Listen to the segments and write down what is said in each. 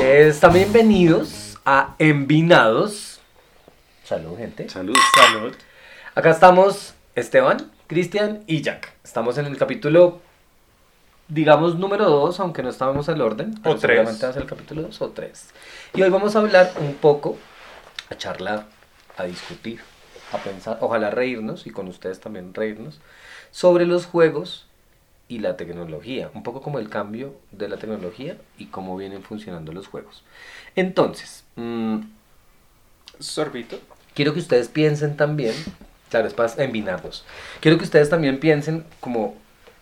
Están bienvenidos a Envinados. Salud, gente. Salud. Salud. Acá estamos Esteban, Cristian y Jack. Estamos en el capítulo, digamos, número 2, aunque no estábamos al orden. O tres. seguramente va a ser el capítulo 2 o 3. Y hoy vamos a hablar un poco, a charlar, a discutir, a pensar, ojalá reírnos y con ustedes también reírnos, sobre los juegos y la tecnología. Un poco como el cambio de la tecnología y cómo vienen funcionando los juegos. Entonces, mm, Sorbito. quiero que ustedes piensen también, claro, es para envinarlos, quiero que ustedes también piensen como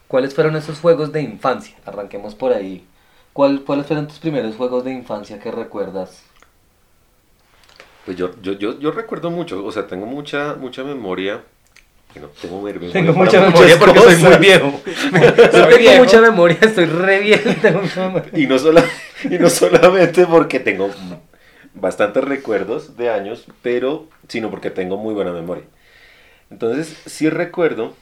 cuáles fueron esos juegos de infancia. Arranquemos por ahí. ¿Cuál, ¿Cuáles fueron tus primeros juegos de infancia que recuerdas? Pues yo, yo, yo, yo recuerdo mucho, o sea, tengo mucha, mucha memoria. Bueno, tengo memoria Tengo mucha memoria porque soy muy viejo. Soy tengo viejo. mucha memoria, estoy re viejo. Y no, sola- y no solamente porque tengo bastantes recuerdos de años, pero sino porque tengo muy buena memoria. Entonces, sí recuerdo,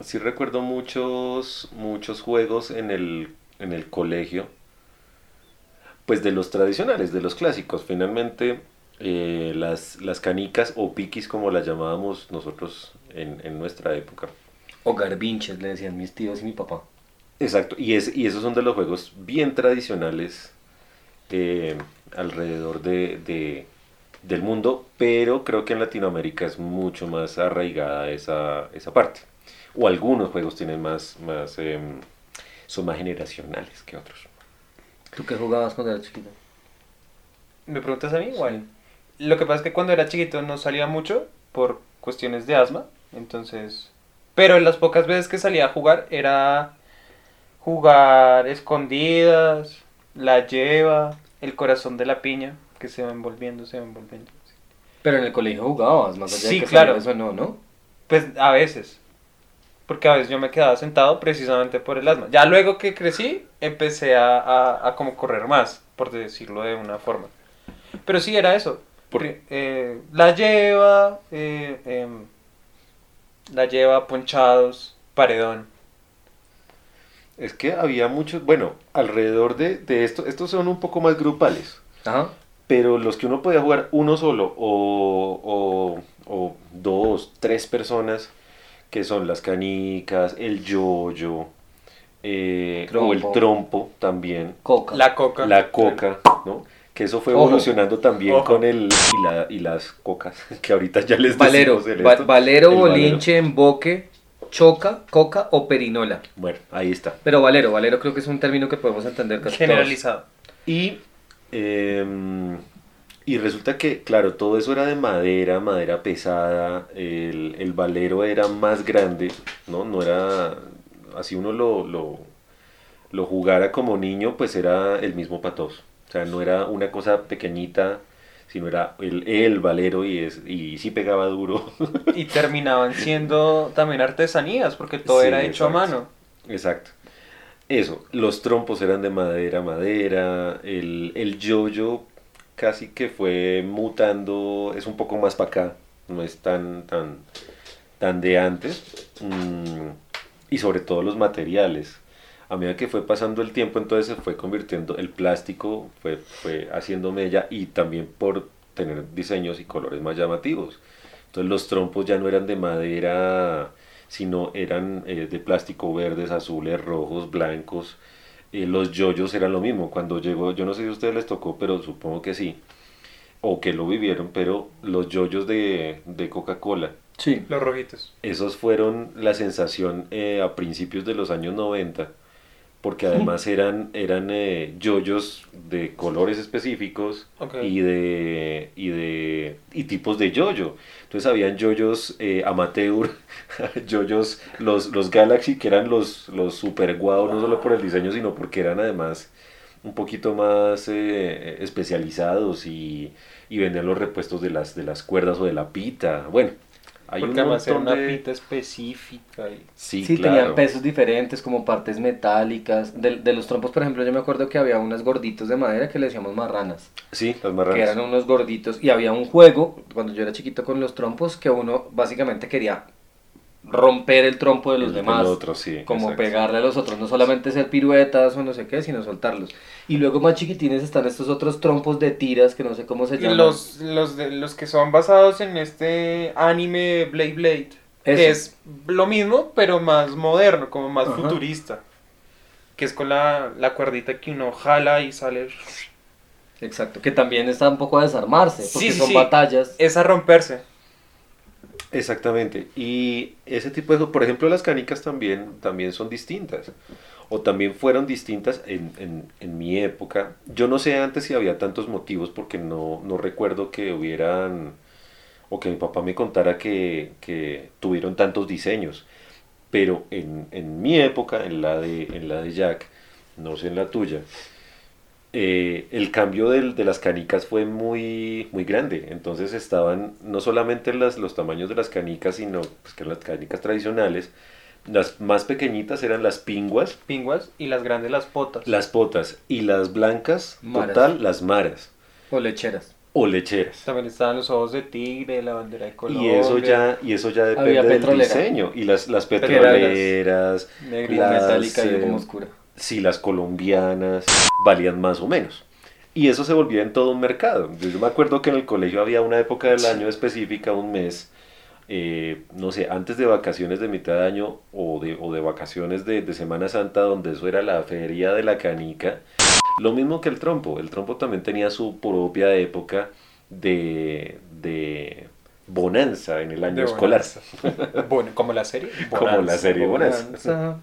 sí recuerdo muchos, muchos juegos en el, en el colegio, pues de los tradicionales, de los clásicos. Finalmente, eh, las, las canicas o piquis, como las llamábamos nosotros en, en nuestra época. O garbinches, le decían mis tíos y mi papá. Exacto, y, es, y esos son de los juegos bien tradicionales eh, alrededor de, de- del mundo, pero creo que en Latinoamérica es mucho más arraigada esa, esa parte. O algunos juegos tienen más, más em, son más generacionales que otros. ¿Tú qué jugabas cuando eras chiquito? ¿Me preguntas a mí? Igual. Lo que pasa es que cuando era chiquito no salía mucho por cuestiones de asma. Entonces. Pero en las pocas veces que salía a jugar era jugar escondidas, la lleva, el corazón de la piña, que se va envolviendo, se va envolviendo. Pero en el colegio jugabas, más allá Sí, de que claro. salieras o no, ¿no? Pues a veces. Porque a veces yo me quedaba sentado precisamente por el asma. Ya luego que crecí, empecé a, a, a como correr más, por decirlo de una forma. Pero sí era eso. Por- Pri- eh, la lleva, eh, em, la lleva ponchados, paredón. Es que había muchos, bueno, alrededor de, de esto, estos son un poco más grupales. Ajá. Pero los que uno podía jugar uno solo o, o, o dos, tres personas, que son las canicas, el yoyo, eh, o el Trompo. trompo también, Coca. La coca. la coca, ¿no? Que eso fue Ojo. evolucionando también Ojo. con el y, la- y las cocas, que ahorita ya les Valero, decimos el va- esto. valero, El bolinche, emboque, choca, coca o perinola. Bueno, ahí está. Pero valero, valero creo que es un término que podemos entender casi todos. Generalizado. Y, em, y resulta que, claro, todo eso era de madera, madera pesada, el, el valero era más grande, ¿no? No era, así uno lo, lo, lo jugara como niño, pues era el mismo patos. O sea, no era una cosa pequeñita, sino era el, el valero y, es, y sí pegaba duro. Y terminaban siendo también artesanías, porque todo Sí, era hecho a mano. Exacto. Eso, los trompos eran de madera, madera, el, el yoyo casi que fue mutando, es un poco más para acá, no es tan, tan, tan de antes, mm, y sobre todo los materiales. A medida que fue pasando el tiempo, entonces se fue convirtiendo, el plástico fue, fue haciendo mella y también por tener diseños y colores más llamativos. Entonces los trompos ya no eran de madera, sino eran eh, de plástico verdes, azules, rojos, blancos. Eh, los yoyos eran lo mismo. Cuando llegó, yo no sé si a ustedes les tocó, pero supongo que sí, o que lo vivieron, pero los yoyos de, de Coca-Cola, Sí. Los rojitos. esos fueron la sensación eh, a principios de los años 90, porque además eran, eran eh, yoyos de colores específicos y de y de y tipos de yoyo. Entonces habían yoyos eh, amateur, yoyos los los Galaxy que eran los los super guau no solo por el diseño sino porque eran además un poquito más eh, especializados y, y vendían los repuestos de las de las cuerdas o de la pita. Bueno, hay porque un además era montón una de pita específica. y- sí, Sí, claro. tenían pesos diferentes, como partes metálicas. De, de los trompos, por ejemplo, yo me acuerdo que había unos gorditos de madera que le decíamos marranas. Sí, las Que marranas. eran unos gorditos. Y había un juego, cuando yo era chiquito con los trompos, que uno básicamente quería romper el trompo de los El- demás. el otro, sí, Como exacto. pegarle a los otros, no solamente ser piruetas o no sé qué, sino soltarlos. Y luego más chiquitines están estos otros trompos de tiras que no sé cómo se llaman. los, los, de, los que son basados en este anime Blade Blade. Que es lo mismo, pero más moderno, como más Ajá. futurista. Que es con la, la cuerdita que uno jala y sale. Exacto, que también está un poco a desarmarse, porque Sí, sí, son sí. batallas. Es a romperse. Exactamente. Y ese tipo de, por ejemplo, las canicas también, también son distintas. O también fueron distintas en, en- en mi época. Yo no sé antes si había tantos motivos porque no, no recuerdo que hubieran, o que mi papá me contara que, que tuvieron tantos diseños. Pero en, en mi época, en la, de, en la de Jack, no sé en la tuya, eh, el cambio del- de las canicas fue muy, muy grande. Entonces estaban no solamente las, los tamaños de las canicas, sino pues, que las canicas tradicionales. Las más pequeñitas eran las pinguas, Pinguas y las grandes las potas. las potas, y las blancas, Maras. total, las maras O lecheras. o lecheras. También estaban los ojos de tigre, la bandera de Y Colombia. eso ya, y eso ya depende del diseño. Y las, las Petroleras. Las, metálica y eh, como oscura. Si las colombianas valían más o menos. Y eso se volvía en todo un mercado. Yo, me acuerdo que en el colegio había una época del año específica, un mes, eh, no sé, antes de vacaciones de mitad de año o de, o de vacaciones de, de Semana Santa, donde eso era la feria de la canica. Lo mismo que el trompo. El trompo también tenía su propia época de, de bonanza en el año De escolar. bonanza. Bueno, como la serie. Como la Bonanza. serie Bonanza.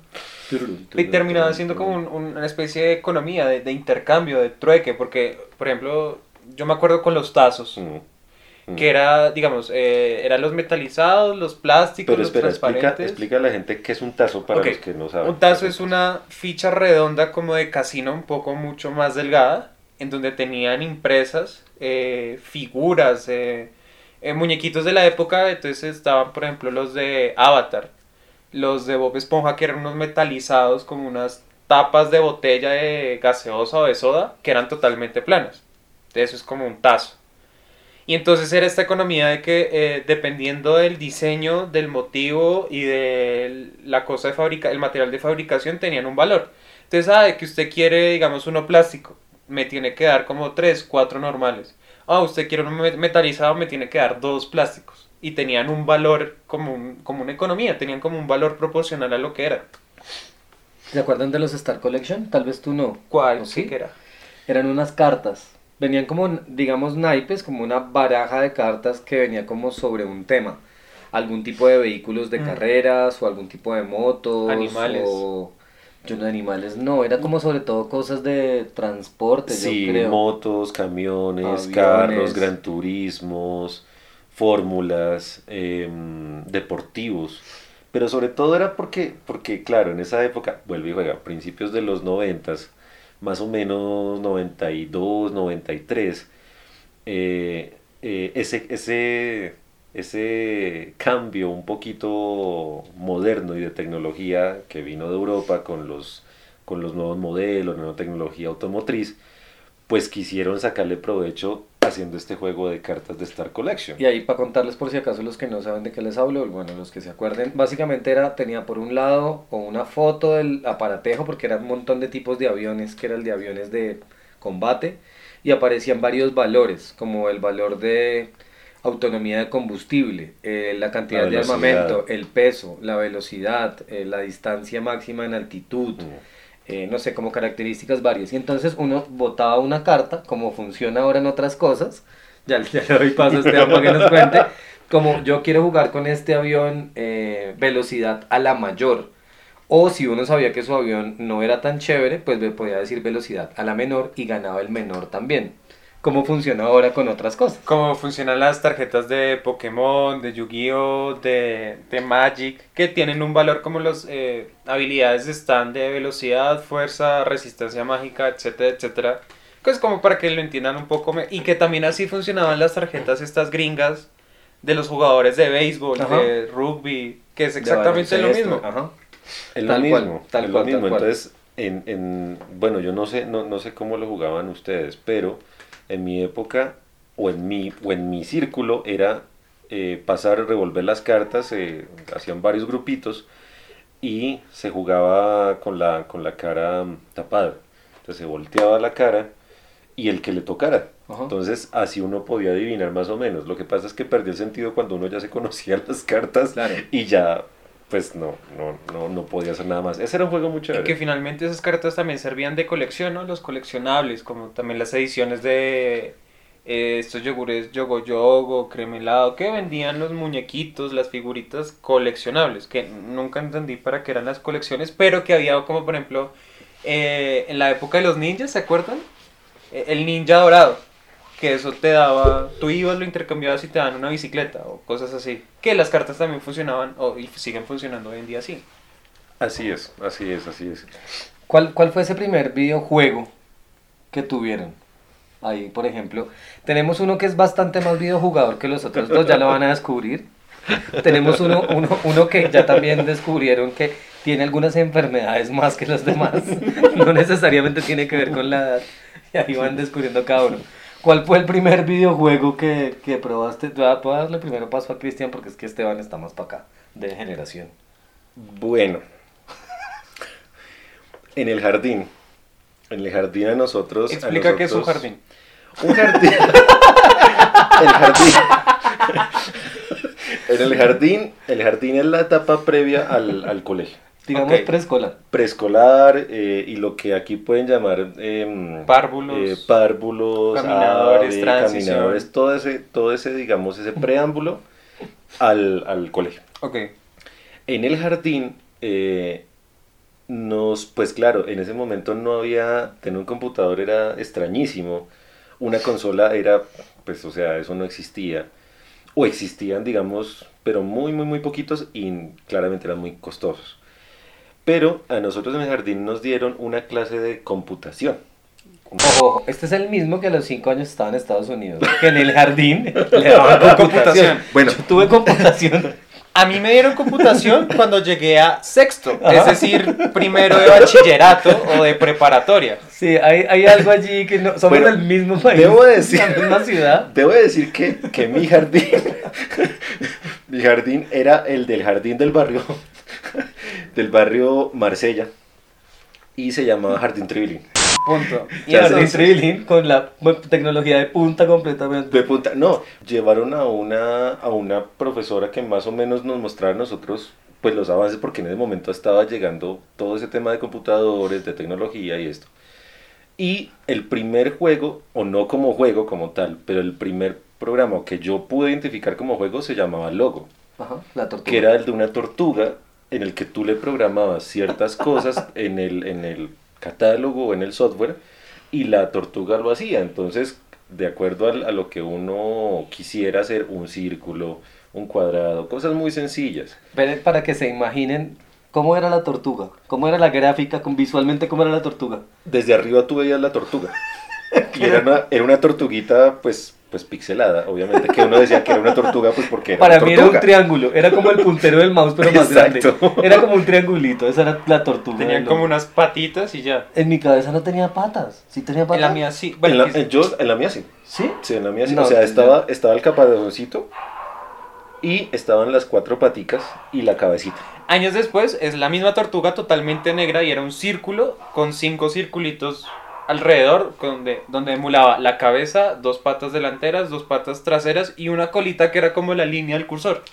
Y terminaba siendo como un- un- una especie de economía, de, de intercambio, de trueque, porque, por ejemplo, yo me acuerdo con los tazos, Mm, mm. que era, digamos, eh, eran los metalizados, los plásticos, Pero los espera, explica, transparentes. explica a la gente qué es un tazo para los que no saben. Un tazo es una ficha redonda como de casino, un poco mucho más delgada, en donde tenían impresas eh, figuras, eh, eh, muñequitos de la época, entonces estaban, por ejemplo, los de Avatar, los de Bob Esponja, que eran unos metalizados como unas tapas de botella de gaseosa o de soda, que eran totalmente planas. Entonces eso es como un tazo. Y entonces era esta economía de que eh, dependiendo del diseño, del motivo y de la cosa de fabrica, el material de fabricación tenían un valor. Entonces, sabe que usted quiere, digamos, uno plástico, me tiene que dar como tres, cuatro normales. Ah, usted quiere me- metalizado, me tiene que dar dos plásticos. Y tenían un valor como, un- como una economía, tenían como un valor proporcional a lo que era. ¿Se acuerdan de los Star Collection? Tal vez tú no. ¿Cuál? ¿O Sí, sí? que era. Eran unas cartas. Venían como, digamos, naipes, como una baraja de cartas que venía como sobre un tema. Algún tipo de vehículos de Mm. carreras o algún tipo de motos. Animales. O... Yo no, animales no, era como sobre todo cosas de transporte, Sí, yo creo. motos, camiones, Aviones. carros, gran turismos, fórmulas, em, deportivos. Pero sobre todo era porque, porque, claro, en esa época, vuelve y juega, principios de los noventas, más o menos 92, 93, eh, eh, ese, ese, ese cambio un poquito moderno y de tecnología que vino de Europa con los, con los nuevos modelos, nueva tecnología automotriz, pues quisieron sacarle provecho haciendo este juego de cartas de Star Collection. Y ahí para contarles por si acaso los que no saben de qué les hablo, bueno, los que se acuerden, básicamente era, tenía por un lado o una foto del aparatejo, porque era un montón de tipos de aviones, que era el de aviones de combate, y aparecían varios valores, como el valor de autonomía de combustible, eh, la cantidad La de armamento, el peso, la velocidad, eh, la distancia máxima en altitud, Mm. eh, no sé, como características varias. Y entonces uno botaba una carta, como funciona ahora en otras cosas, ya, ya le doy paso a Esteban para que nos cuente, como yo quiero jugar con este avión velocidad a la mayor. O si uno sabía que su avión no era tan chévere, pues me podía decir velocidad a la menor y ganaba el menor también. ¿Cómo funciona ahora con otras cosas? Cómo funcionan las tarjetas de Pokémon, de Yu-Gi-Oh, de, de Magic, que tienen un valor como las habilidades están de velocidad, fuerza, resistencia mágica, etcétera, etcétera. Pues como para que lo entiendan un poco me- y que también así funcionaban las tarjetas estas gringas de los jugadores de béisbol, Ajá. de rugby, que es exactamente lo mismo. Ajá. Es lo Tal mismo, cual, tal es cual, lo tal mismo. cual. Entonces, en, en- bueno, yo no sé, no, no sé cómo lo jugaban ustedes, pero en mi época o en mi, o en mi círculo era eh, pasar, revolver las cartas, se hacían varios grupitos y se jugaba con la, con la cara mm, tapada. Entonces se volteaba la cara y el que le tocara. Ajá. Entonces así uno podía adivinar más o menos. Lo que pasa es que perdió el sentido cuando uno ya se conocía las cartas Claro. y ya pues no, no, no, no podía hacer nada más. Ese era un juego muy Y que finalmente esas cartas también servían de colección, ¿no? Los coleccionables, como también las ediciones de eh, estos yogures Yogo Yogo, Cremelado, que vendían los muñequitos, las figuritas coleccionables, que nunca entendí para qué eran las colecciones, pero que había como por ejemplo eh, en la época de los ninjas, ¿se acuerdan? Eh, El ninja dorado, que eso te daba, tú ibas, lo intercambiabas y te daban una bicicleta o cosas así. Que las cartas también funcionaban o, y siguen funcionando hoy en día así. Así es, así es, así es. ¿Cuál, ¿Cuál fue ese primer videojuego que tuvieron? Ahí, por ejemplo, tenemos uno que es bastante más videojugador que los otros dos, ya lo van a descubrir. Tenemos uno, uno, uno que ya también descubrieron que tiene algunas enfermedades más que los demás. No necesariamente tiene que ver con la edad. Y ahí van descubriendo cada uno. ¿Cuál fue el primer videojuego que, que probaste? Voy a, voy a darle primero paso a Cristian porque es que Esteban está más para acá, de generación. Bueno, en el jardín, en el jardín a nosotros... a Explica qué es un jardín. Un jardín. el jardín. en el jardín, el jardín es la etapa previa al, al colegio. Digamos preescolar. Preescolar eh, y lo que aquí pueden llamar em, Párvulos. eh, párvulos, caminadores, ave, caminadores, todo ese, todo ese, digamos, ese preámbulo al, al colegio. Ok. En el jardín, eh, nos, pues claro, en ese momento no había, tener un computador era extrañísimo, una consola era, pues o sea, eso no existía, o existían, digamos, pero muy, muy, muy poquitos y claramente eran muy costosos. Pero a nosotros en el jardín nos dieron una clase de computación. Ojo, ojo, este es el mismo que a los 5 años estaba en Estados Unidos. Que en el jardín le daban computación. Computación. Bueno, Yo tuve computación. A mí me dieron computación cuando llegué a sexto, Ajá. es decir, primero de bachillerato o de preparatoria. Sí, hay, hay algo allí que no, somos Bueno, del mismo país. debo decir- La misma ciudad. Debo decir que, que mi jardín, mi jardín era el del jardín del barrio, del barrio Marsella, y se llamaba Jardín Tribilín. Punto. Y Ya Jardín Trilling con la tecnología de punta completamente. De punta, no, llevaron a una, a una profesora que más o menos nos mostrara a nosotros pues los avances, porque en ese momento estaba llegando todo ese tema de computadores, de tecnología y esto. Y el primer juego, o no como juego como tal, pero el primer programa que yo pude identificar como juego se llamaba Logo. Ajá, la tortuga. que era el de una tortuga en el que tú le programabas ciertas cosas en el, en el catálogo o en el software y la tortuga lo hacía. Entonces, de acuerdo a, lo que uno quisiera hacer, un círculo, un cuadrado, cosas muy sencillas. Esperen para que se imaginen cómo era la tortuga. Cómo era la gráfica, con visualmente cómo era la tortuga. Desde arriba tú veías la tortuga. Y era una, era una tortuguita, pues, pues pixelada, obviamente, que uno decía que era una tortuga, pues porque era Para una mí era un triángulo. Era como el puntero del mouse, pero más grande. Era como un triangulito. Esa era la tortuga. tenían del como unas patitas y ya. En mi cabeza no tenía patas. ¿Sí tenía patas? En la mía sí. En Bueno, la, en- yo, en la mía sí. ¿Sí? Sí, en la mía sí. No, o sea, estaba, estaba el caparazoncito y estaban las cuatro paticas y la cabecita. Años después es la misma tortuga totalmente negra y era un círculo con cinco circulitos alrededor donde, donde emulaba la cabeza, dos patas delanteras, dos patas traseras y una colita que era como la línea del cursor.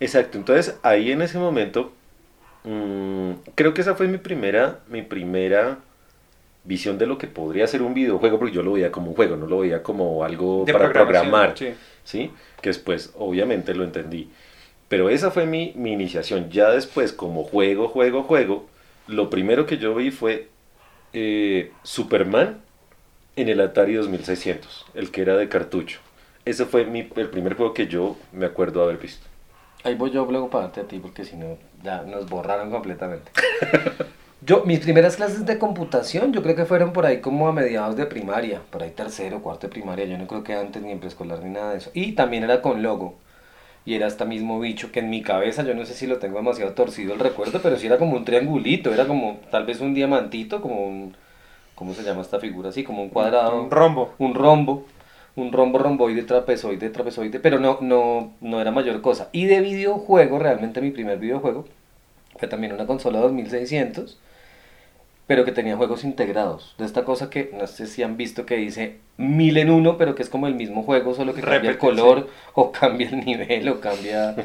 Exacto, entonces ahí en ese momento, mm, creo que esa fue mi primera, mi primera visión de lo que podría ser un videojuego, porque yo lo veía como un juego, no lo veía como algo De para programar, sí. ¿sí? Que después, obviamente, lo entendí. Pero esa fue mi, mi iniciación. Ya después, como juego, juego, juego, lo primero que yo vi fue eh, Superman en el Atari 2600, el que era de cartucho. Ese fue mi, el primer juego que yo me acuerdo haber visto. Ahí voy yo luego para darte a ti porque si no, ya nos borraron completamente. Yo, mis primeras clases de computación, yo creo que fueron por ahí como a mediados de primaria, por ahí tercero, cuarto de primaria, yo no creo que antes ni en preescolar ni nada de eso. Y también era con logo. Y era hasta mismo bicho que en mi cabeza, yo no sé si lo tengo demasiado torcido el recuerdo, pero sí era como un triangulito, era como tal vez un diamantito, como un, ¿cómo se llama esta figura? Así, como un cuadrado Un rombo. un rombo, un rombo, romboide, trapezoide, trapezoide, pero no, no, no era mayor cosa. Y de videojuego, realmente mi primer videojuego fue también una consola 2600, pero que tenía juegos integrados. De esta cosa que no sé si han visto que dice mil en uno, pero que es como el mismo juego, solo que cambia el color, o cambia el nivel, o cambia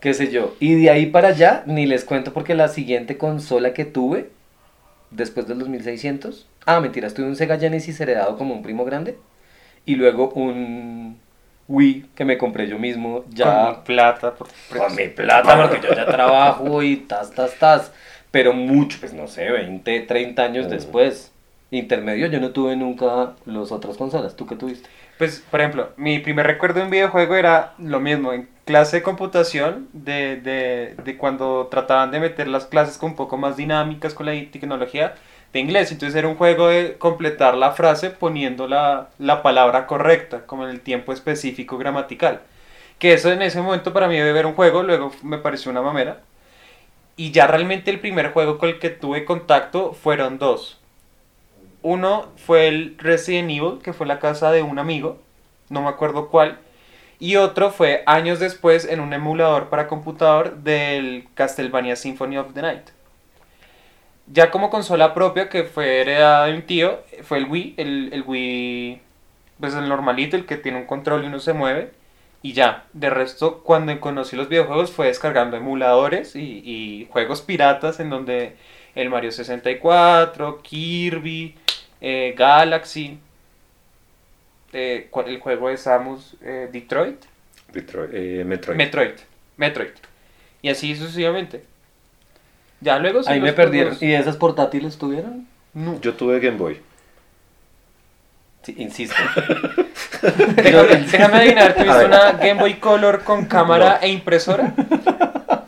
qué sé yo. Y de ahí para allá, ni les cuento porque la siguiente consola que tuve, después del 2600, ah, mentiras, tuve un Sega Genesis heredado como un primo grande, y luego un Wii que me compré yo mismo, ya Con plata. Por, con mi plata, porque yo ya trabajo y tas, tas, tas, pero mucho, pues no sé, 20, 30 años Mm. después. Intermedio, yo no tuve nunca las otras consolas, ¿tú qué tuviste? Pues, por ejemplo, mi primer recuerdo de un videojuego era lo mismo, en clase de computación, de, de, de cuando trataban de meter las clases con un poco más dinámicas con la tecnología de inglés. Entonces era un juego de completar la frase poniendo la, la palabra correcta, como en el tiempo específico gramatical. Que eso en ese momento para mí debe ver un juego, luego me pareció una mamera. Y ya realmente el primer juego con el que tuve contacto fueron dos. Uno fue el Resident Evil, que fue la casa de un amigo, no me acuerdo cuál. Y otro fue años después en un emulador para computador del Castlevania Symphony of the Night. Ya como consola propia, que fue heredada de un tío, fue el Wii, el, el Wii, pues el normalito, el que tiene un control y uno se mueve. Y ya, de resto, cuando conocí los videojuegos fue descargando emuladores y, y juegos piratas en donde el Mario 64, Kirby, eh, Galaxy, eh, ¿cuál- el juego de Samus, eh, Detroit, Detroit, eh, Metroid. Metroid, Metroid. Y así sucesivamente. Ya luego sí Ahí me perdieron. juegos- ¿Y esas portátiles tuvieron? No. Yo tuve Game Boy. Sí, insisto. Déjame, déjame adivinar, ¿tuviste una Game Boy Color con cámara No. e impresora?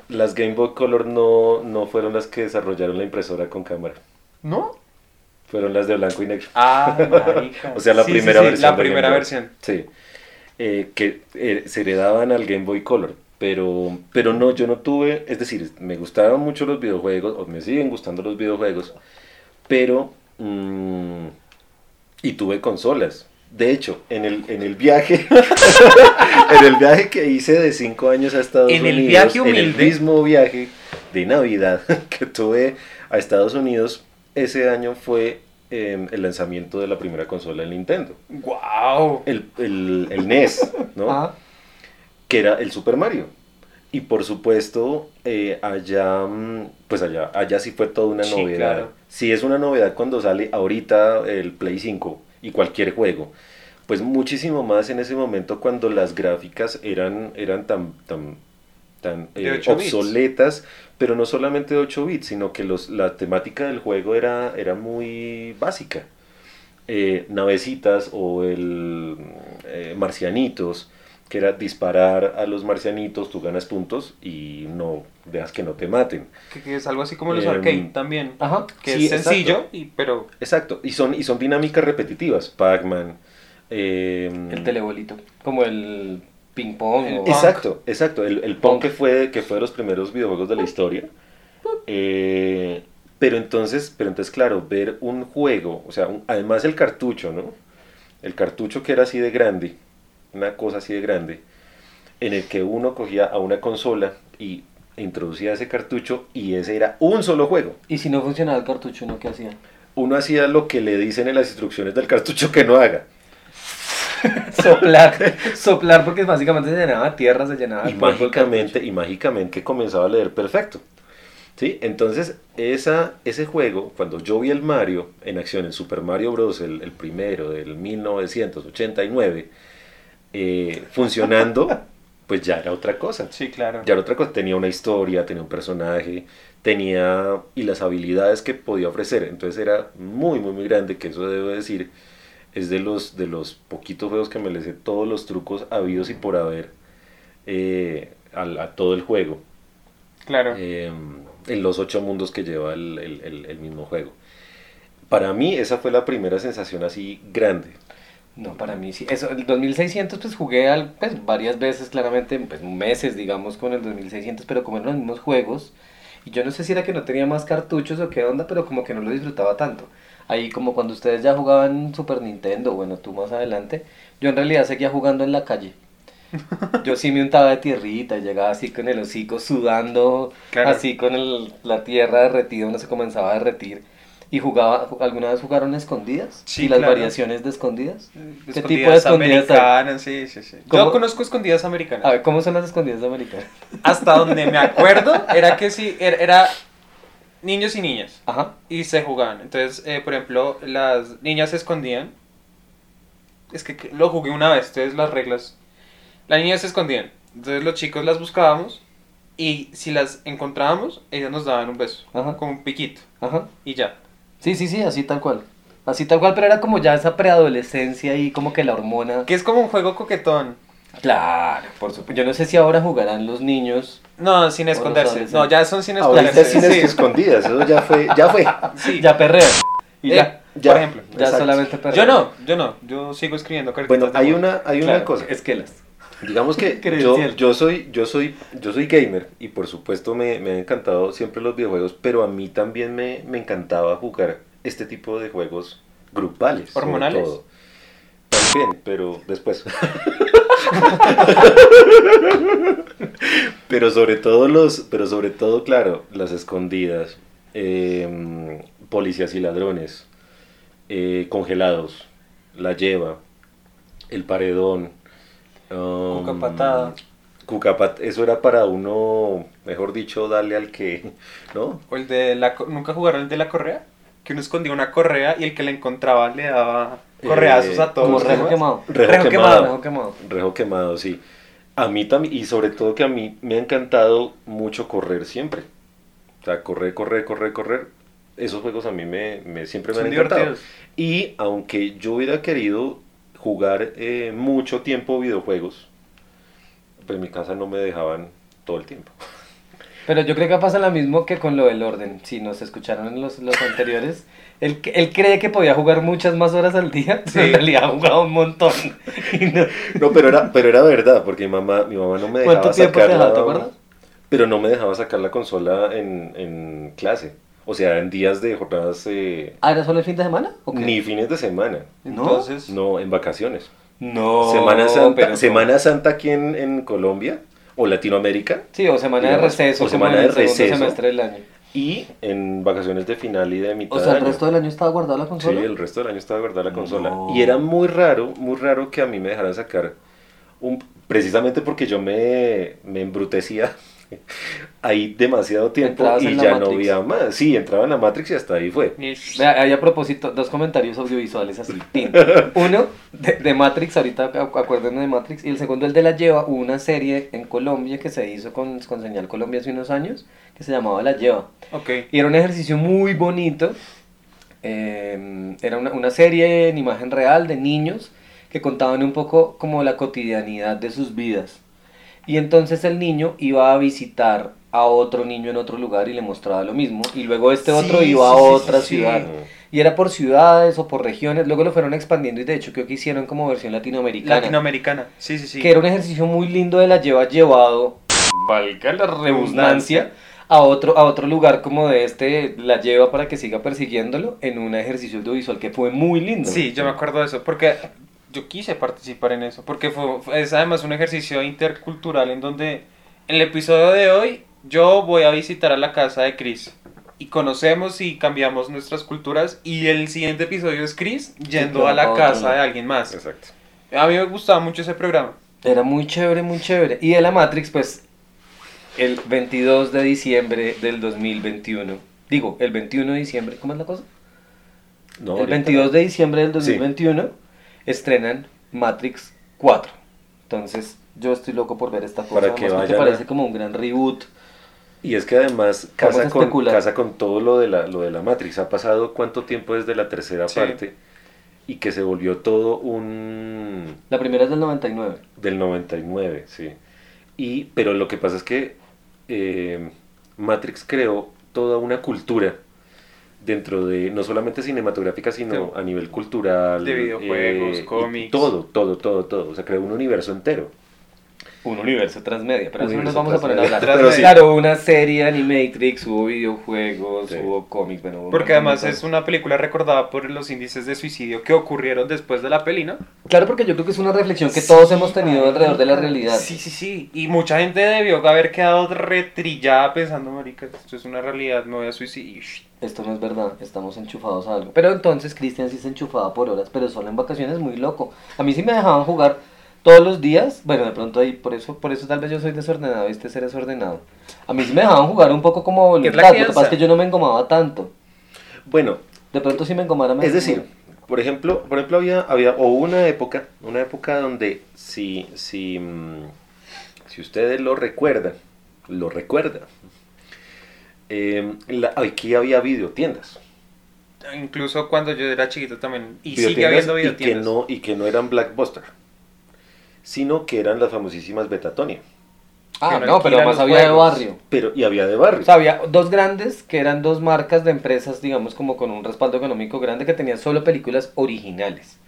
Las Game Boy Color no, no fueron las que desarrollaron la impresora con cámara. ¿No? Fueron las de blanco y negro. Ah, marica. O sea, la Sí, primera sí, versión. La primera versión. Sí. Eh, que eh, se heredaban al Game Boy Color. Pero, pero no, yo no tuve. Es decir, me gustaban mucho los videojuegos, o me siguen gustando los videojuegos. Pero. mm, y tuve consolas. De hecho, en el, en el viaje. en el viaje que hice de 5 años a Estados En el Unidos. viaje En el mismo viaje de Navidad que tuve a Estados Unidos. Ese año fue eh, el lanzamiento de la primera consola de Nintendo. ¡Wow! El, el, el NES, ¿no? Ah, que era el Super Mario. Y por supuesto, eh, allá, mm, pues allá, allá sí fue toda una Sí, novedad. claro. Sí es una novedad cuando sale ahorita el Play 5 y cualquier juego. Pues muchísimo más en ese momento cuando las gráficas eran, eran tan, tan, eh, 8 bits. obsoletas, pero no solamente de 8 bits, sino que los, la temática del juego era, era muy básica. Eh, navecitas o el eh, marcianitos, que era disparar a los marcianitos, tú ganas puntos y no dejas que no te maten. Que, que es algo así como los Em, arcade también. ajá. Que sí, es sencillo, exacto. y, pero Exacto, y son, y son dinámicas repetitivas. Pac-Man. eh, El telebolito. Como el ping pong. El o- punk. Exacto, exacto. El, el Pong Punk. que fue, que fue de los primeros videojuegos de la historia. Eh, pero entonces, pero entonces, claro, ver un juego, o sea, un- además el cartucho, ¿no? El cartucho que era así de grande, una cosa así de grande, en el que uno cogía a una consola y introducía ese cartucho y ese era un solo juego. Y si no funcionaba el cartucho, ¿no? ¿Qué hacía? Uno hacía lo que le dicen en las instrucciones del cartucho que no haga. Soplar. Soplar porque básicamente se llenaba tierra, se llenaba y mágicamente y mágicamente comenzaba a leer perfecto sí entonces esa ese juego cuando yo vi el Mario en acción el Super Mario Bros el, el primero del 1989 eh, funcionando pues ya era otra cosa. Sí, claro. ya era otra cosa. Tenía una historia tenía un personaje tenía y las habilidades que podía ofrecer. Entonces era muy muy muy grande que eso debo decir es de los de los poquitos juegos que me le sé todos los trucos habidos y por haber eh, al- a, todo el juego. Claro. eh, en los ocho mundos que lleva el, el- el- el mismo juego. Para mí esa fue la primera sensación así grande No, para mí sí. Eso, el 2600 pues jugué al, pues, varias veces, claramente, pues meses, digamos, con el 2600, pero como eran los mismos juegos, Y yo no sé si era que no tenía más cartuchos o qué onda, pero como que no lo disfrutaba tanto. Ahí como cuando ustedes ya jugaban Super Nintendo, bueno, tú más adelante, yo en realidad seguía jugando en la calle. Yo sí me untaba de tierrita, llegaba así con el hocico sudando, Claro. así con el- la tierra derretida, uno se comenzaba a derretir. Y jugaba, ¿alguna vez jugaron escondidas? Sí, ¿Y las claro. variaciones de escondidas? ¿Qué tipo de Escondidas escondidas hay? americanas, sí, sí, sí. ¿Cómo? Yo conozco escondidas americanas. A ver, ¿cómo son las escondidas americanas? Hasta donde me acuerdo era que sí, era, era niños y niñas. Ajá. Y se jugaban. Entonces, eh, por ejemplo, las niñas se escondían. Es que que lo jugué una vez, entonces las reglas. Las niñas se escondían. Entonces los chicos las buscábamos. Y si las encontrábamos, ellas nos daban un beso. Ajá. Con un piquito. Ajá. Y ya. Sí, sí, sí, así tal cual. Así tal cual, pero era como ya esa preadolescencia y como que la hormona. Que es como un juego coquetón. Claro, por supuesto. Yo no sé si ahora jugarán los niños. No, sin esconderse. No, ya son sin Ahorita esconderse. sin Sí. escondidas, eso ya fue, ya fue. Sí. Ya perrean. Y Eh, ya. ya. Por ejemplo. Ya exacto. solamente perrean. Yo no, yo no. Yo sigo escribiendo Bueno, hay una, hay una Claro, cosa. Esquelas. Digamos que yo, soy, yo soy, yo soy gamer y por supuesto me, me han encantado siempre los videojuegos, pero a mí también me, me encantaba jugar este tipo de juegos grupales. ¿Hormonales? todo. También, pero después. pero sobre todo los, pero sobre todo, claro, las escondidas, em, policías y ladrones, eh, congelados, la lleva, el paredón. Um, Cuca patada. cuca pat- eso era para uno, mejor dicho, darle al que, ¿no? O el de la... ¿Nunca jugaron el de la correa? Que uno escondía una correa y el que la encontraba le daba correazos Eh, a todos. Como rejo quemado. Rejo quemado. quemado. Rejo quemado. Rejo quemado, sí. A mí también, y sobre todo que a mí me ha encantado mucho correr siempre. O sea, correr, correr, correr, correr. Esos juegos a mí me, me- siempre me Son han encantado. divertidos. Y aunque yo hubiera querido jugar eh, mucho tiempo videojuegos, pues en mi casa no me dejaban todo el tiempo. Pero yo creo que pasa lo mismo que con lo del orden. Si nos escucharon en los, los anteriores, él, él cree que podía jugar muchas más horas al día, pero en Sí. realidad ha jugado un montón. No- No, pero era, pero era verdad, porque mi mamá, mi mamá no me dejaba ¿Cuánto tiempo te sacar dejaba, la- te acuerdas? Pero no me dejaba sacar la consola en, en clase. O sea, en días de jornadas eh, ¿Ah, era solo el fin de semana? ¿O qué? ni fines de semana. ¿No? Entonces, No, en vacaciones. No. Semana Santa, pero- Semana Santa aquí en, en Colombia o Latinoamérica Sí, o semana de receso, o semana de receso. semestre del año. y en vacaciones de final y de mitad O sea, el año. resto del año estaba guardada la Sí, consola. el resto del año estaba guardada la consola. No. Y era muy raro, muy raro que a mí me dejaran sacar un... Precisamente porque yo me, me embrutecía ahí demasiado tiempo Entrabas y en ya no había más. Sí, entraba en la Matrix y hasta ahí fue. Ahí a propósito, dos comentarios audiovisuales así. Uno, de, de Matrix, ahorita acu- acuérdense de Matrix. Y el segundo, el de La Lleva. Hubo una serie en Colombia que se hizo con, con Señal Colombia hace unos años que se llamaba La Lleva. Ok. Y era un ejercicio muy bonito. eh, era una, una serie en imagen real de niños que contaban un poco como la cotidianidad de sus vidas. Y entonces el niño iba a visitar a otro niño en otro lugar y le mostraba lo mismo. Y luego este otro iba a sí, otra sí. ciudad. Y era por ciudades o por regiones. Luego lo fueron expandiendo y de hecho creo que hicieron como versión latinoamericana. Latinoamericana. Sí, sí, sí. Que era un ejercicio muy lindo de la lleva llevado, valga la redundancia, a otro, a otro lugar como de este, la lleva para que siga persiguiéndolo en un ejercicio audiovisual que fue muy lindo. Sí, yo me acuerdo de eso, porque yo quise participar en eso, porque fue, fue- es además un ejercicio intercultural en donde en el episodio de hoy yo voy a visitar a la casa de Chris y conocemos y cambiamos nuestras culturas y el siguiente episodio es Chris yendo a la casa de alguien más. Exacto. A mí me gustaba mucho ese programa. Era muy chévere, muy chévere. Y de la Matrix, pues, el 22 de diciembre del 2021. Digo, el 21 de diciembre, ¿cómo es la cosa? No, el ahorita- 22 de diciembre del Sí. 2021 estrenan Matrix 4. Entonces, yo estoy loco por ver esta cosa. Para que además a- parece como un gran reboot. Y es que además casa con, casa con todo lo de, la, lo de la Matrix. Ha pasado cuánto tiempo desde la tercera Sí. parte y que se volvió todo un... La primera es del 99. del 99, sí. Y, pero lo que pasa es que eh, Matrix creó toda una cultura dentro de, no solamente cinematográfica, sino Sí. a nivel cultural. De videojuegos, y cómics. Todo, todo, todo, todo. O sea, creó un universo entero. Un universo transmedia, pero eso no nos Universo vamos a poner a hablar. transmedia. Pero sí. Claro, una serie Animatrix, hubo videojuegos, Sí. hubo cómics, bueno, hubo Porque además es una película recordada por los índices de suicidio que ocurrieron después de la peli, ¿no? Claro, porque yo creo que es una reflexión que todos hemos tenido alrededor de la realidad. Sí, sí, sí. Y mucha gente debió haber quedado retrillada pensando, marica, esto es una realidad, me voy a suicidar. Esto no es verdad, estamos enchufados a algo. Pero entonces Cristian sí se enchufaba por horas, pero solo en vacaciones muy loco. A mí sí me dejaban jugar todos los días. Bueno, de pronto ahí, por eso, por eso tal vez yo soy desordenado y este ser desordenado. A mí sí me dejaban jugar un poco como ¿Qué es voluntad. Lo que pasa es que yo no me engomaba tanto. Bueno, De pronto sí me engomara me es decir, por ejemplo, por ejemplo había, había o una época, una época donde si, si, mm, si ustedes lo recuerdan, lo recuerdan, eh, la- aquí había videotiendas. Incluso cuando yo era chiquito también. Y sigue Videotiendas habiendo y que videotiendas. no y que no eran Blackbuster, sino que eran las famosísimas Betatonic. Ah, no, pero los había de barrio. Pero y había de barrio. O sea, había dos grandes que eran dos marcas de empresas, digamos, como con un respaldo económico grande que tenían solo películas originales.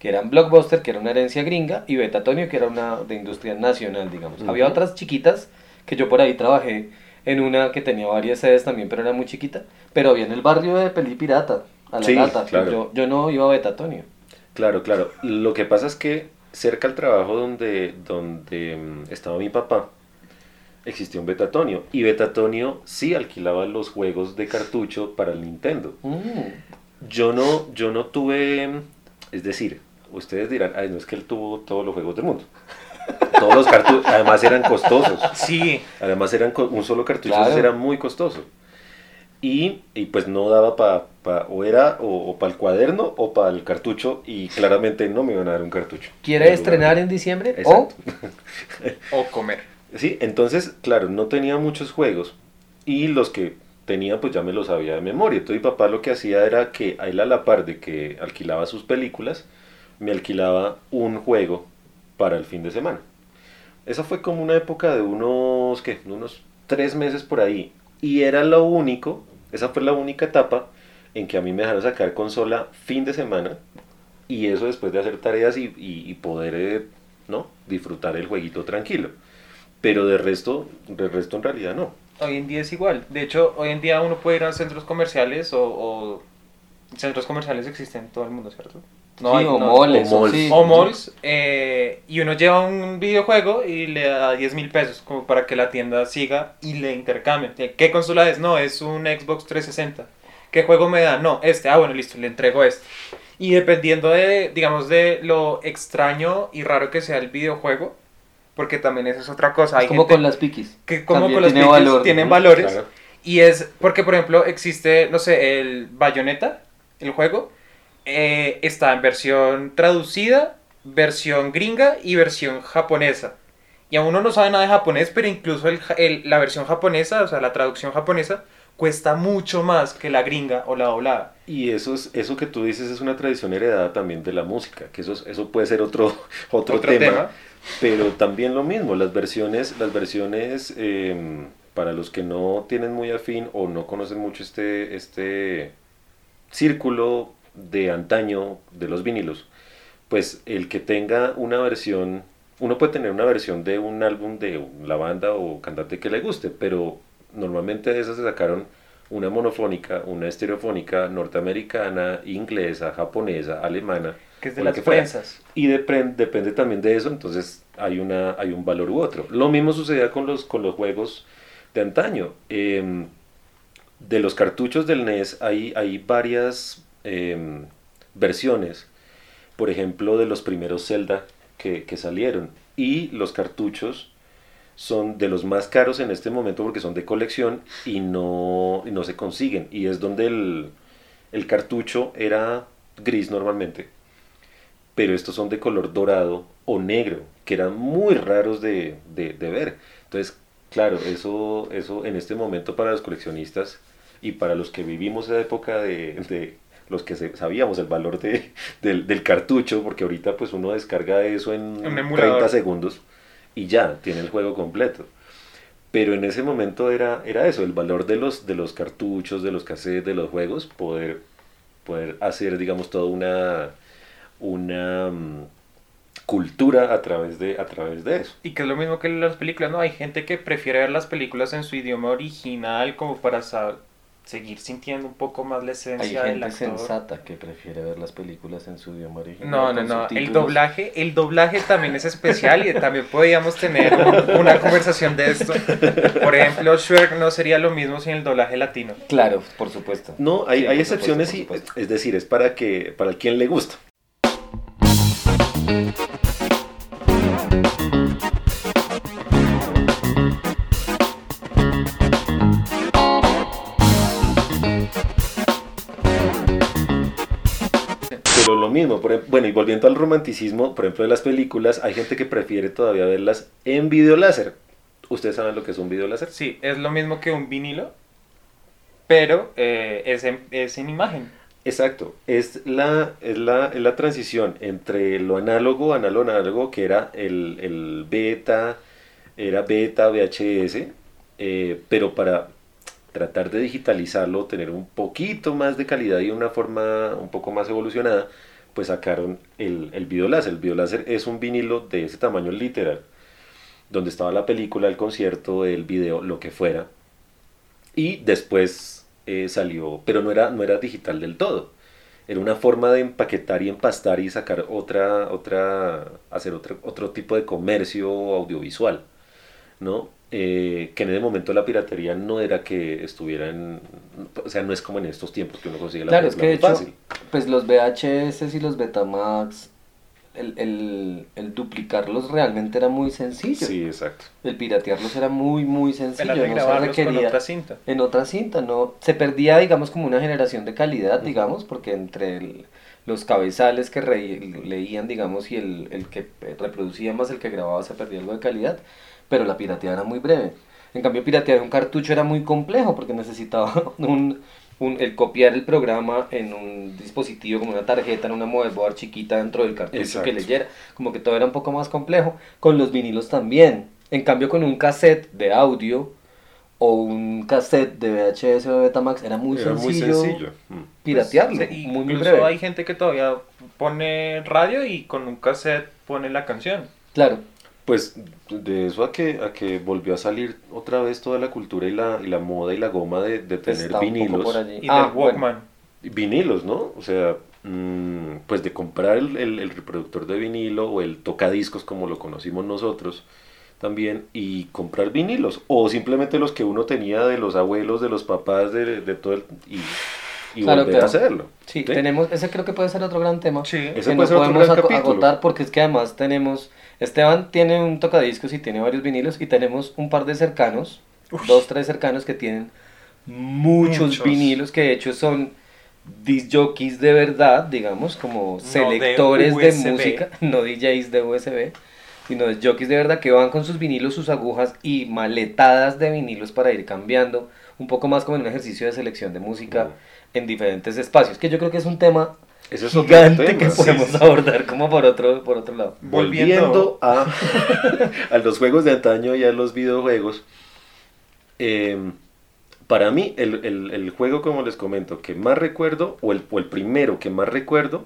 Que eran Blockbuster, que era una herencia gringa, y Betatonio, que era una de industria nacional, digamos. Había otras chiquitas que yo por ahí trabajé en una que tenía varias sedes también, pero era muy chiquita. Pero había en el barrio de Peli Pirata, a la Sí, lata. claro. Yo, yo no iba a Betatonio. Claro, claro. Lo que pasa es que cerca al trabajo donde, donde mm, estaba mi papá, existía un Betatonio. Y Betatonio sí alquilaba los juegos de cartucho para el Nintendo. Mm. Yo no, yo no tuve, es decir, ustedes dirán, ay, no es que él tuvo todos los juegos del mundo. Todos los cartuchos, además eran costosos. Sí, Además eran un solo cartucho, Claro. era muy costoso. Y, y pues no daba para, o era o, para el cuaderno o para el cartucho y claramente no me iban a dar un cartucho. ¿Quiere estrenar en diciembre? Exacto. o comer. Sí, entonces, claro, no tenía muchos juegos y los que tenía pues ya me los sabía de memoria. Entonces mi papá lo que hacía era que a él a la par de que alquilaba sus películas, me alquilaba un juego para el fin de semana. Esa fue como una época de unos, ¿qué? Unos tres meses por ahí. Y era lo único, esa fue la única etapa en que a mí me dejaron sacar consola fin de semana. Y eso después de hacer tareas y, y- y poder, eh, ¿no? Disfrutar el jueguito tranquilo. Pero de resto, de resto en realidad no. Hoy en día es igual. De hecho, hoy en día uno puede ir a centros comerciales o, o- centros comerciales existen en todo el mundo, ¿cierto? Sí, hay- o no- moles, o o malls. sí. o malls, eh, y uno lleva un videojuego y le da 10 mil pesos como para que la tienda siga y le intercambie. Eh, ¿Qué consola es? No, es un Xbox 360. ¿Qué juego me da? No, este. Ah, bueno, listo, le entrego este. Y dependiendo de, digamos, de lo extraño y raro que sea el videojuego, porque también esa es otra cosa. Hay Es como gente con las piquis. que como también con los tiene piquis valor, tienen ¿no? valores. Claro. Y es porque, por ejemplo, existe, no sé, el Bayonetta, el juego, eh, está en versión traducida, versión gringa y versión japonesa. Y aún uno no sabe nada de japonés, pero incluso el ja- el- la versión japonesa, o sea, la traducción japonesa, cuesta mucho más que la gringa o la doblada. Y eso, es, eso que tú dices es una tradición heredada también de la música, que eso, es- eso puede ser otro, otro, Otro tema, tema. pero también lo mismo, las versiones, las versiones eh, para los que no tienen muy afín o no conocen mucho este, este círculo de antaño de los vinilos, pues el que tenga una versión, uno puede tener una versión de un álbum de la banda o cantante que le guste, pero normalmente de esas se sacaron una monofónica, una estereofónica norteamericana, inglesa, japonesa, alemana, Que es de las que fuera. prensas. y depre- depende también de eso, entonces hay, una, hay un valor u otro. Lo mismo sucedía con los, con los juegos de antaño. Em, de los cartuchos del NES hay, hay varias em, versiones, por ejemplo, de los primeros Zelda que, que salieron. Y los cartuchos son de los más caros en este momento porque son de colección y no, y no se consiguen. Y es donde el, el cartucho era gris normalmente, pero estos son de color dorado o negro, que eran muy raros de, de- de ver. Entonces, claro, eso, eso en este momento para los coleccionistas y para los que vivimos esa época de, de los que sabíamos el valor de, del, del cartucho, porque ahorita pues uno descarga eso en Un emulador. 30 segundos y ya, tiene el juego completo. Pero en ese momento era, era eso, el valor de los, de los cartuchos, de los cassettes, de los juegos, poder, poder hacer, digamos, toda una, una, mm, cultura a través de, a través de eso. Y que es lo mismo que las películas, ¿no? Hay gente que prefiere ver las películas en su idioma original como para sa- seguir sintiendo un poco más la Hay esencia del gente actor. sensata que prefiere ver las películas en su idioma original. No, no, no. El doblaje, el doblaje también es especial y también podríamos tener un- una conversación de esto. Por ejemplo, Shrek no sería lo mismo sin el doblaje latino. Claro, por supuesto. No, hay, Sí, hay excepciones supuesto, y es decir, es para que para quien le gusta. Lo mismo, por bueno, y volviendo al romanticismo, por ejemplo, de las películas, hay gente que prefiere todavía verlas en video láser. ¿Ustedes saben lo que es un video láser? Sí, es lo mismo que un vinilo, pero eh, es, en, es en imagen. Exacto, es la, es la, es la transición entre lo análogo, análogo, análogo, que era el, el beta, era beta, VHS, eh, pero para tratar de digitalizarlo, tener un poquito más de calidad y una forma un poco más evolucionada, pues sacaron el, el videoláser. El videoláser es un vinilo de ese tamaño literal, donde estaba la película, el concierto, el video, lo que fuera. Y después eh, salió, pero no era, no era digital del todo. Era una forma de empaquetar y empastar y sacar otra, otra, hacer otro, otro tipo de comercio audiovisual, ¿no? Eh, que en ese momento la piratería no era que estuviera en, o sea, no es como en estos tiempos que uno consigue la Claro, es que de hecho, fácil. pues los VHS y los Betamax, el, el, el duplicarlos realmente era muy sencillo. Sí, exacto. El piratearlos era muy, muy sencillo. No se con requería otra cinta. en otra cinta, no se perdía, digamos, como una generación de calidad, digamos, porque entre el- los cabezales que re- leían, digamos, y el, el que reproducía más el que grababa se perdía algo de calidad, pero la pirateada era muy breve. En cambio, piratear un cartucho era muy complejo porque necesitaba un, un- el copiar el programa en un dispositivo como una tarjeta, en una motherboard chiquita dentro del cartucho Exacto. que leyera, como que todo era un poco más complejo. Con los vinilos también. En cambio, con un cassette de audio o un cassette de VHS o de Betamax era muy Era muy sencillo, sencillo. Mm. piratearlo. Pues, sí, muy, muy incluso breve. hay gente que todavía pone radio y con un cassette pone la canción. Claro. Pues de eso a que, a que volvió a salir otra vez toda la cultura y la, y la moda y la goma de, de tener Está vinilos. por allí. Y Ah, del bueno. Walkman. Vinilos, ¿no? O sea, mm, pues de comprar el, el- el reproductor de vinilo o el tocadiscos como lo conocimos nosotros también y comprar vinilos o simplemente los que uno tenía de los abuelos, de los papás, de, de todo el... y, y Claro, volver claro. a hacerlo. Sí, ¿sí? tenemos, ese creo que puede ser otro gran tema. Sí. Ese que puede no ser otro podemos gran ago- capítulo. agotar porque es que además tenemos, Esteban tiene un tocadiscos y tiene varios vinilos y tenemos un par de cercanos, dos, tres cercanos que tienen muchos, Muchos. vinilos que de hecho son disc jockeys de verdad, digamos, como selectores de, música, no DJs de USB, sino jockeys de verdad que van con sus vinilos, sus agujas y maletadas de vinilos para ir cambiando, un poco más como en un ejercicio de selección de música Mm. en diferentes espacios, que yo creo que es un tema Ese es otro gigante tema, que sí. podemos abordar como por otro, por otro lado. Volviendo a, a los juegos de antaño y a los videojuegos, eh, para mí el, el- el juego, como les comento, que más recuerdo, o el, o el primero que más recuerdo,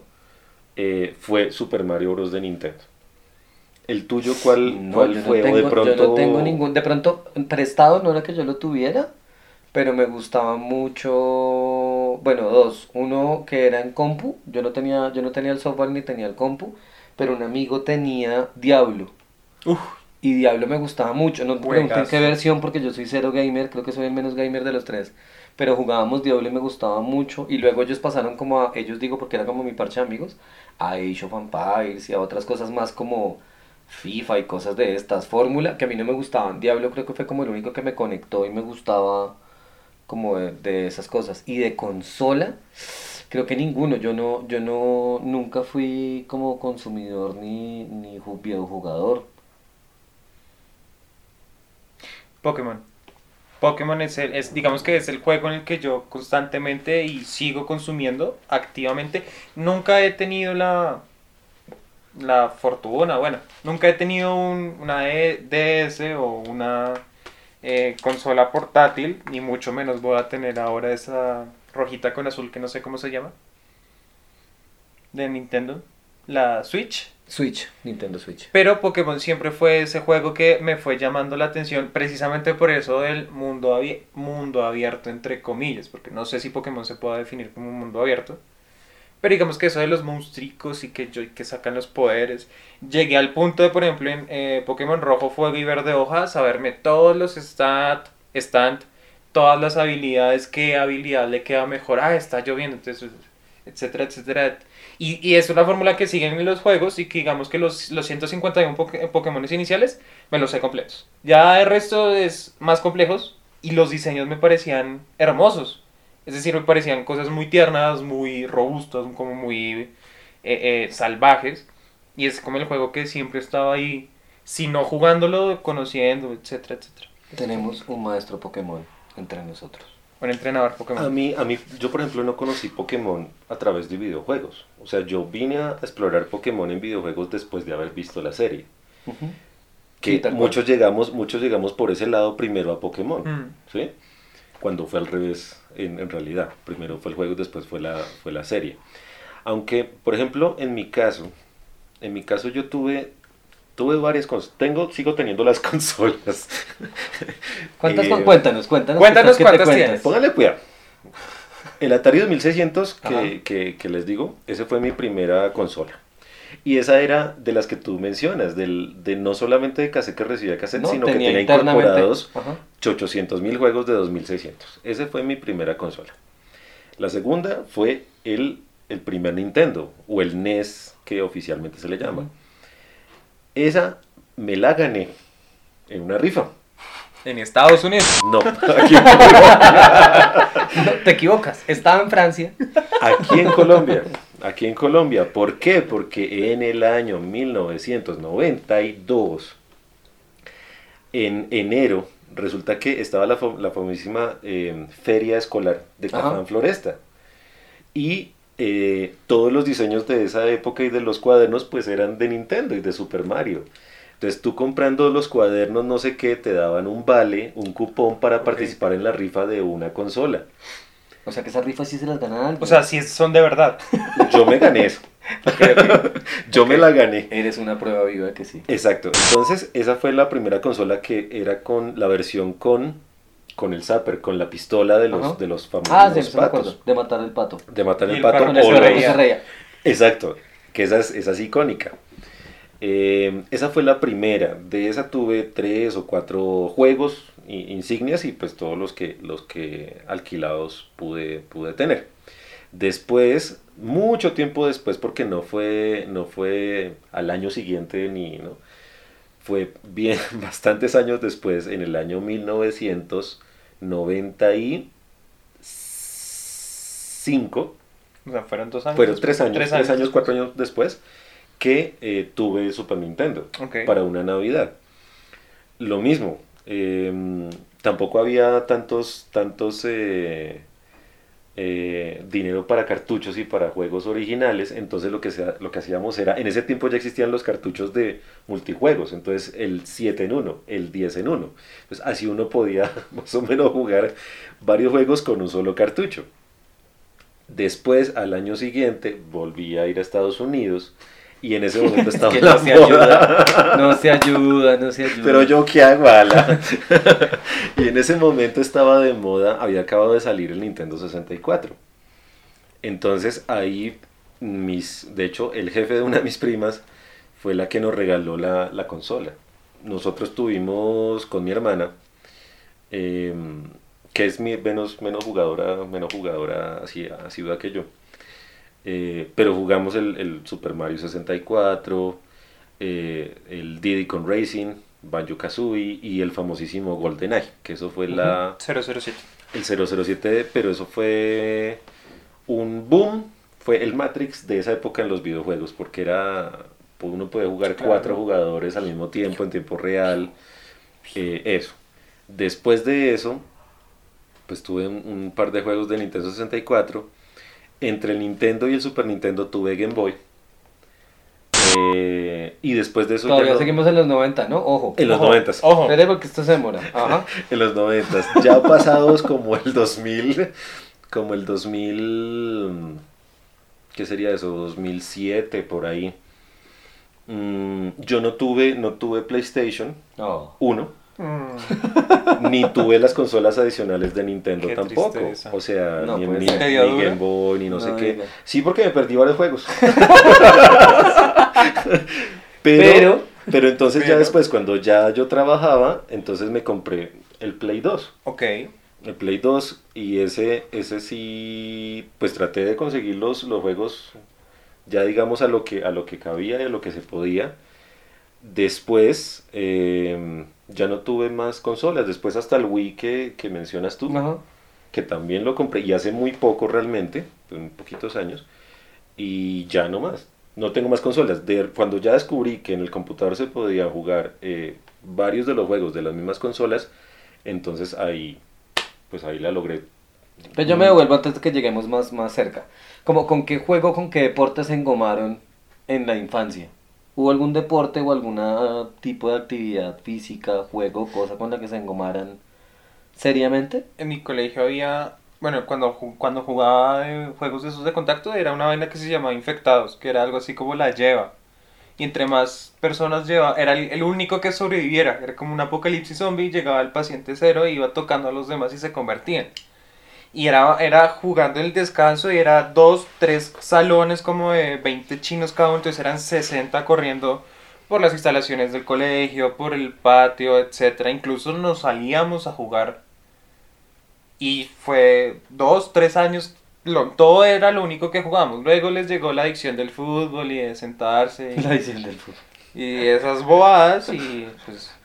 eh, fue Super Mario Bros. de Nintendo. ¿El tuyo cuál, No, cuál yo no fue? tengo, o de pronto... yo no tengo ningún, de pronto prestado no era que yo lo tuviera, pero me gustaba mucho, bueno, dos, uno que era en compu, yo no tenía, yo no tenía el software ni tenía el compu, pero un amigo tenía Diablo. Uf. Y Diablo me gustaba mucho, no me pregunten qué versión porque yo soy cero gamer, creo que soy el menos gamer de los tres. Pero jugábamos Diablo y me gustaba mucho. Y luego ellos pasaron como a, ellos digo porque era como mi parche de amigos, a Age of Empires y a otras cosas más como FIFA y cosas de estas. Fórmula, que a mí no me gustaban. Diablo creo que fue como el único que me conectó y me gustaba como de, de esas cosas. Y de consola, creo que ninguno. Yo no, yo no, nunca fui como consumidor ni, ni ju- videojugador. Pokémon. Pokémon es, el, es, digamos que es el juego en el que yo constantemente y sigo consumiendo activamente. Nunca he tenido la, la fortuna, bueno, nunca he tenido un- una E- DS o una eh, consola portátil, ni mucho menos voy a tener ahora esa rojita con azul que no sé cómo se llama. De Nintendo. la Switch. Switch, Nintendo Switch. Pero Pokémon siempre fue ese juego que me fue llamando la atención precisamente por eso del mundo, abi- mundo abierto, entre comillas, porque no sé si Pokémon se pueda definir como un mundo abierto. Pero digamos que eso de los monstruos y que, que sacan los poderes. Llegué al punto de, por ejemplo, en eh, Pokémon Rojo, Fuego y Verde Hoja, saberme todos los stat, stand, todas las habilidades, qué habilidad le queda mejor. Ah, está lloviendo, entonces, etcétera, etcétera. Y, es una fórmula que siguen en los juegos y que digamos que los, los 151 Poké- Pokémon iniciales me los sé completos. Ya el resto es más complejos y los diseños me parecían hermosos. Es decir, me parecían cosas muy tiernas, muy robustas, como muy eh, eh, salvajes. Y es como el juego que siempre estaba ahí, si no jugándolo, conociendo, etcétera, etcétera. Tenemos un maestro Pokémon entre nosotros. Un entrenador Pokémon. A mí, a mí, yo por ejemplo no conocí Pokémon a través de videojuegos. O sea, yo vine a explorar Pokémon en videojuegos después de haber visto la serie. Que Sí, tal cual. muchos llegamos, muchos llegamos por ese lado primero a Pokémon, Mm. ¿sí? Cuando fue al revés en, en realidad. Primero fue el juego, después fue la, fue la serie. Aunque, por ejemplo, en mi caso, en mi caso yo tuve, tuve varias cosas. Tengo, sigo teniendo las consolas. ¿Cuántas Eh, con- Cuéntanos, cuéntanos. cuéntanos ¿qué te cuántas tienes. Póngale cuidado. El Atari 2600 Ajá. que, que, que les digo, ese fue mi primera consola. Y esa era de las que tú mencionas, del, de no solamente de cassette que recibía cassette, No, sino que tenía incorporados Ajá. 800 mil juegos de 2600. Ese fue mi primera consola. La segunda fue el, el primer Nintendo, o el NES que oficialmente se le llama. Esa me la gané en una rifa. En Estados Unidos. No, aquí No, te equivocas. Estaba en Francia. Aquí en Colombia, aquí en Colombia. ¿Por qué? Porque en el año 1992, en enero, resulta que estaba la, la famosísima eh, feria escolar de. Cafán Floresta. Y eh, todos los diseños de esa época y de los cuadernos pues eran de Nintendo y de Super Mario. Entonces tú comprando los cuadernos no sé qué, te daban un vale, un cupón para participar en la rifa de una consola. O sea que esas rifas sí se las ganan. O sea, sí son de verdad. Yo me gané eso. Yo me la gané. Eres una prueba viva que sí. Exacto. Entonces, esa fue la primera consola que era con la versión con, con el zapper, con la pistola de los, Ajá. de los famosos Ah, sí, patos. De matar el pato. De matar Y el el pato pato Con el o reía. Exacto. Que esa es, esa es icónica. Eh, esa fue la primera. De esa tuve tres o cuatro juegos insignias y pues todos los que, los que alquilados pude, pude tener. Después, mucho tiempo después, porque no fue, no fue al año siguiente ni, ¿no? Fue bien, bastantes años después, en el año 1995, O sea, fueron dos años. fueron tres años, Tres tres años. cuatro años después, que eh, tuve Super Nintendo para una Navidad. Lo mismo, eh, tampoco había tantos, tantos eh, eh, dinero para cartuchos y para juegos originales, entonces lo que, sea, lo que hacíamos era, en ese tiempo ya existían los cartuchos de multijuegos, entonces el 7 en 1, el 10 en 1, pues así uno podía más o menos jugar varios juegos con un solo cartucho. Después, al año siguiente, volví a ir a Estados Unidos y en ese momento estaba que la no se moda. ayuda. No se ayuda, no se ayuda. Pero yo qué hago, Ala? y en ese momento estaba de moda, había acabado de salir el Nintendo 64. Entonces ahí, mis, de hecho, el jefe de una de mis primas fue la que nos regaló la, la consola. Nosotros tuvimos con mi hermana, eh, que es mi, menos, menos jugadora, menos jugadora así, asidua que yo. Eh, pero jugamos el, el Super Mario 64, eh, el Diddy con Racing, Banjo Kazooie y el famosísimo GoldenEye, que eso fue la, 007. el 007, pero eso fue un boom, fue el Matrix de esa época en los videojuegos, porque era, pues, uno puede jugar Claro. cuatro jugadores al mismo tiempo, en tiempo real, eh, eso. Después de eso, pues tuve un, un par de juegos de Nintendo 64, entre el Nintendo y el Super Nintendo tuve Game Boy. Eh, y después de eso ya Todavía no- seguimos en los 90, ¿no? Ojo. en los Ojo, 90 Ojo. Espere porque esto se demora. Ajá. en los 90 ya pasados como el 2000 como el 2000 ¿qué sería eso? 2007, por ahí. Mm, yo no tuve, no tuve PlayStation Oh. 1, Mm. ni tuve las consolas adicionales de Nintendo Qué tampoco. tristeza. O sea, No, ni, pues. Game Boy, ni no, sé qué. diga. Sí, porque me perdí varios juegos. pero, Pero- pero, entonces ya después, cuando ya yo trabajaba, entonces me compré el Play 2. Ok. El Play 2 y ese, ese sí, pues traté de conseguir los, los juegos ya digamos a lo, que, a lo que cabía y a lo que se podía. Después eh, ya no tuve más consolas, después hasta el Wii que, que mencionas tú, Ajá. que también lo compré y hace muy poco realmente, en poquitos años, y ya no más. No tengo más consolas. De, cuando ya descubrí que en el computador se podía jugar eh, varios de los juegos de las mismas consolas, entonces ahí, pues ahí la logré. Pero yo me devuelvo antes de que lleguemos más, más cerca. Como con qué juego, con qué deporte se engomaron en la infancia. ¿Hubo algún deporte o algún tipo de actividad física, juego, cosa con la que se engomaran seriamente? En mi colegio había, bueno, cuando, cuando jugaba eh, juegos de esos de contacto era una vaina que se llamaba infectados, que era algo así como la lleva. Y entre más personas lleva, era el, único que sobreviviera. Era como un apocalipsis zombie, llegaba el paciente cero, iba tocando a los demás y se convertían. Y era, era jugando en el descanso y era dos, tres salones como de 20 chinos cada uno, entonces eran 60 corriendo por las instalaciones del colegio, por el patio, etcétera. Incluso nos salíamos a jugar y fue dos, tres años, lo- todo era lo único que jugábamos. Luego les llegó la adicción del fútbol y de sentarse La y, edición del fútbol. y esas bobadas y pues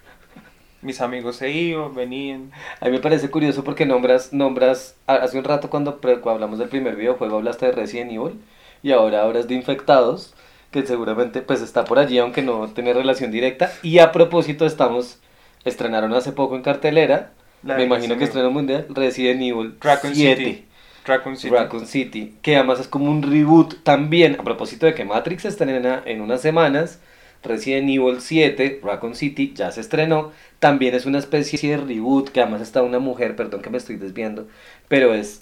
mis amigos se iban, venían. A mí me parece curioso porque nombras, nombras, ha- hace un rato cuando, cuando hablamos del primer videojuego hablaste de Resident Evil y ahora hablas de Infectados, que seguramente pues está por allí aunque no tiene relación directa. Y a propósito estamos, estrenaron hace poco en cartelera, La me imagino que estreno mundial, Resident Evil Raccoon 7. City. Raccoon City. Raccoon City, que además es como un reboot también, a propósito de que Matrix estrena en unas semanas, Resident Evil 7, Raccoon City, ya se estrenó, también es una especie de reboot, que además está una mujer, perdón que me estoy desviando, pero es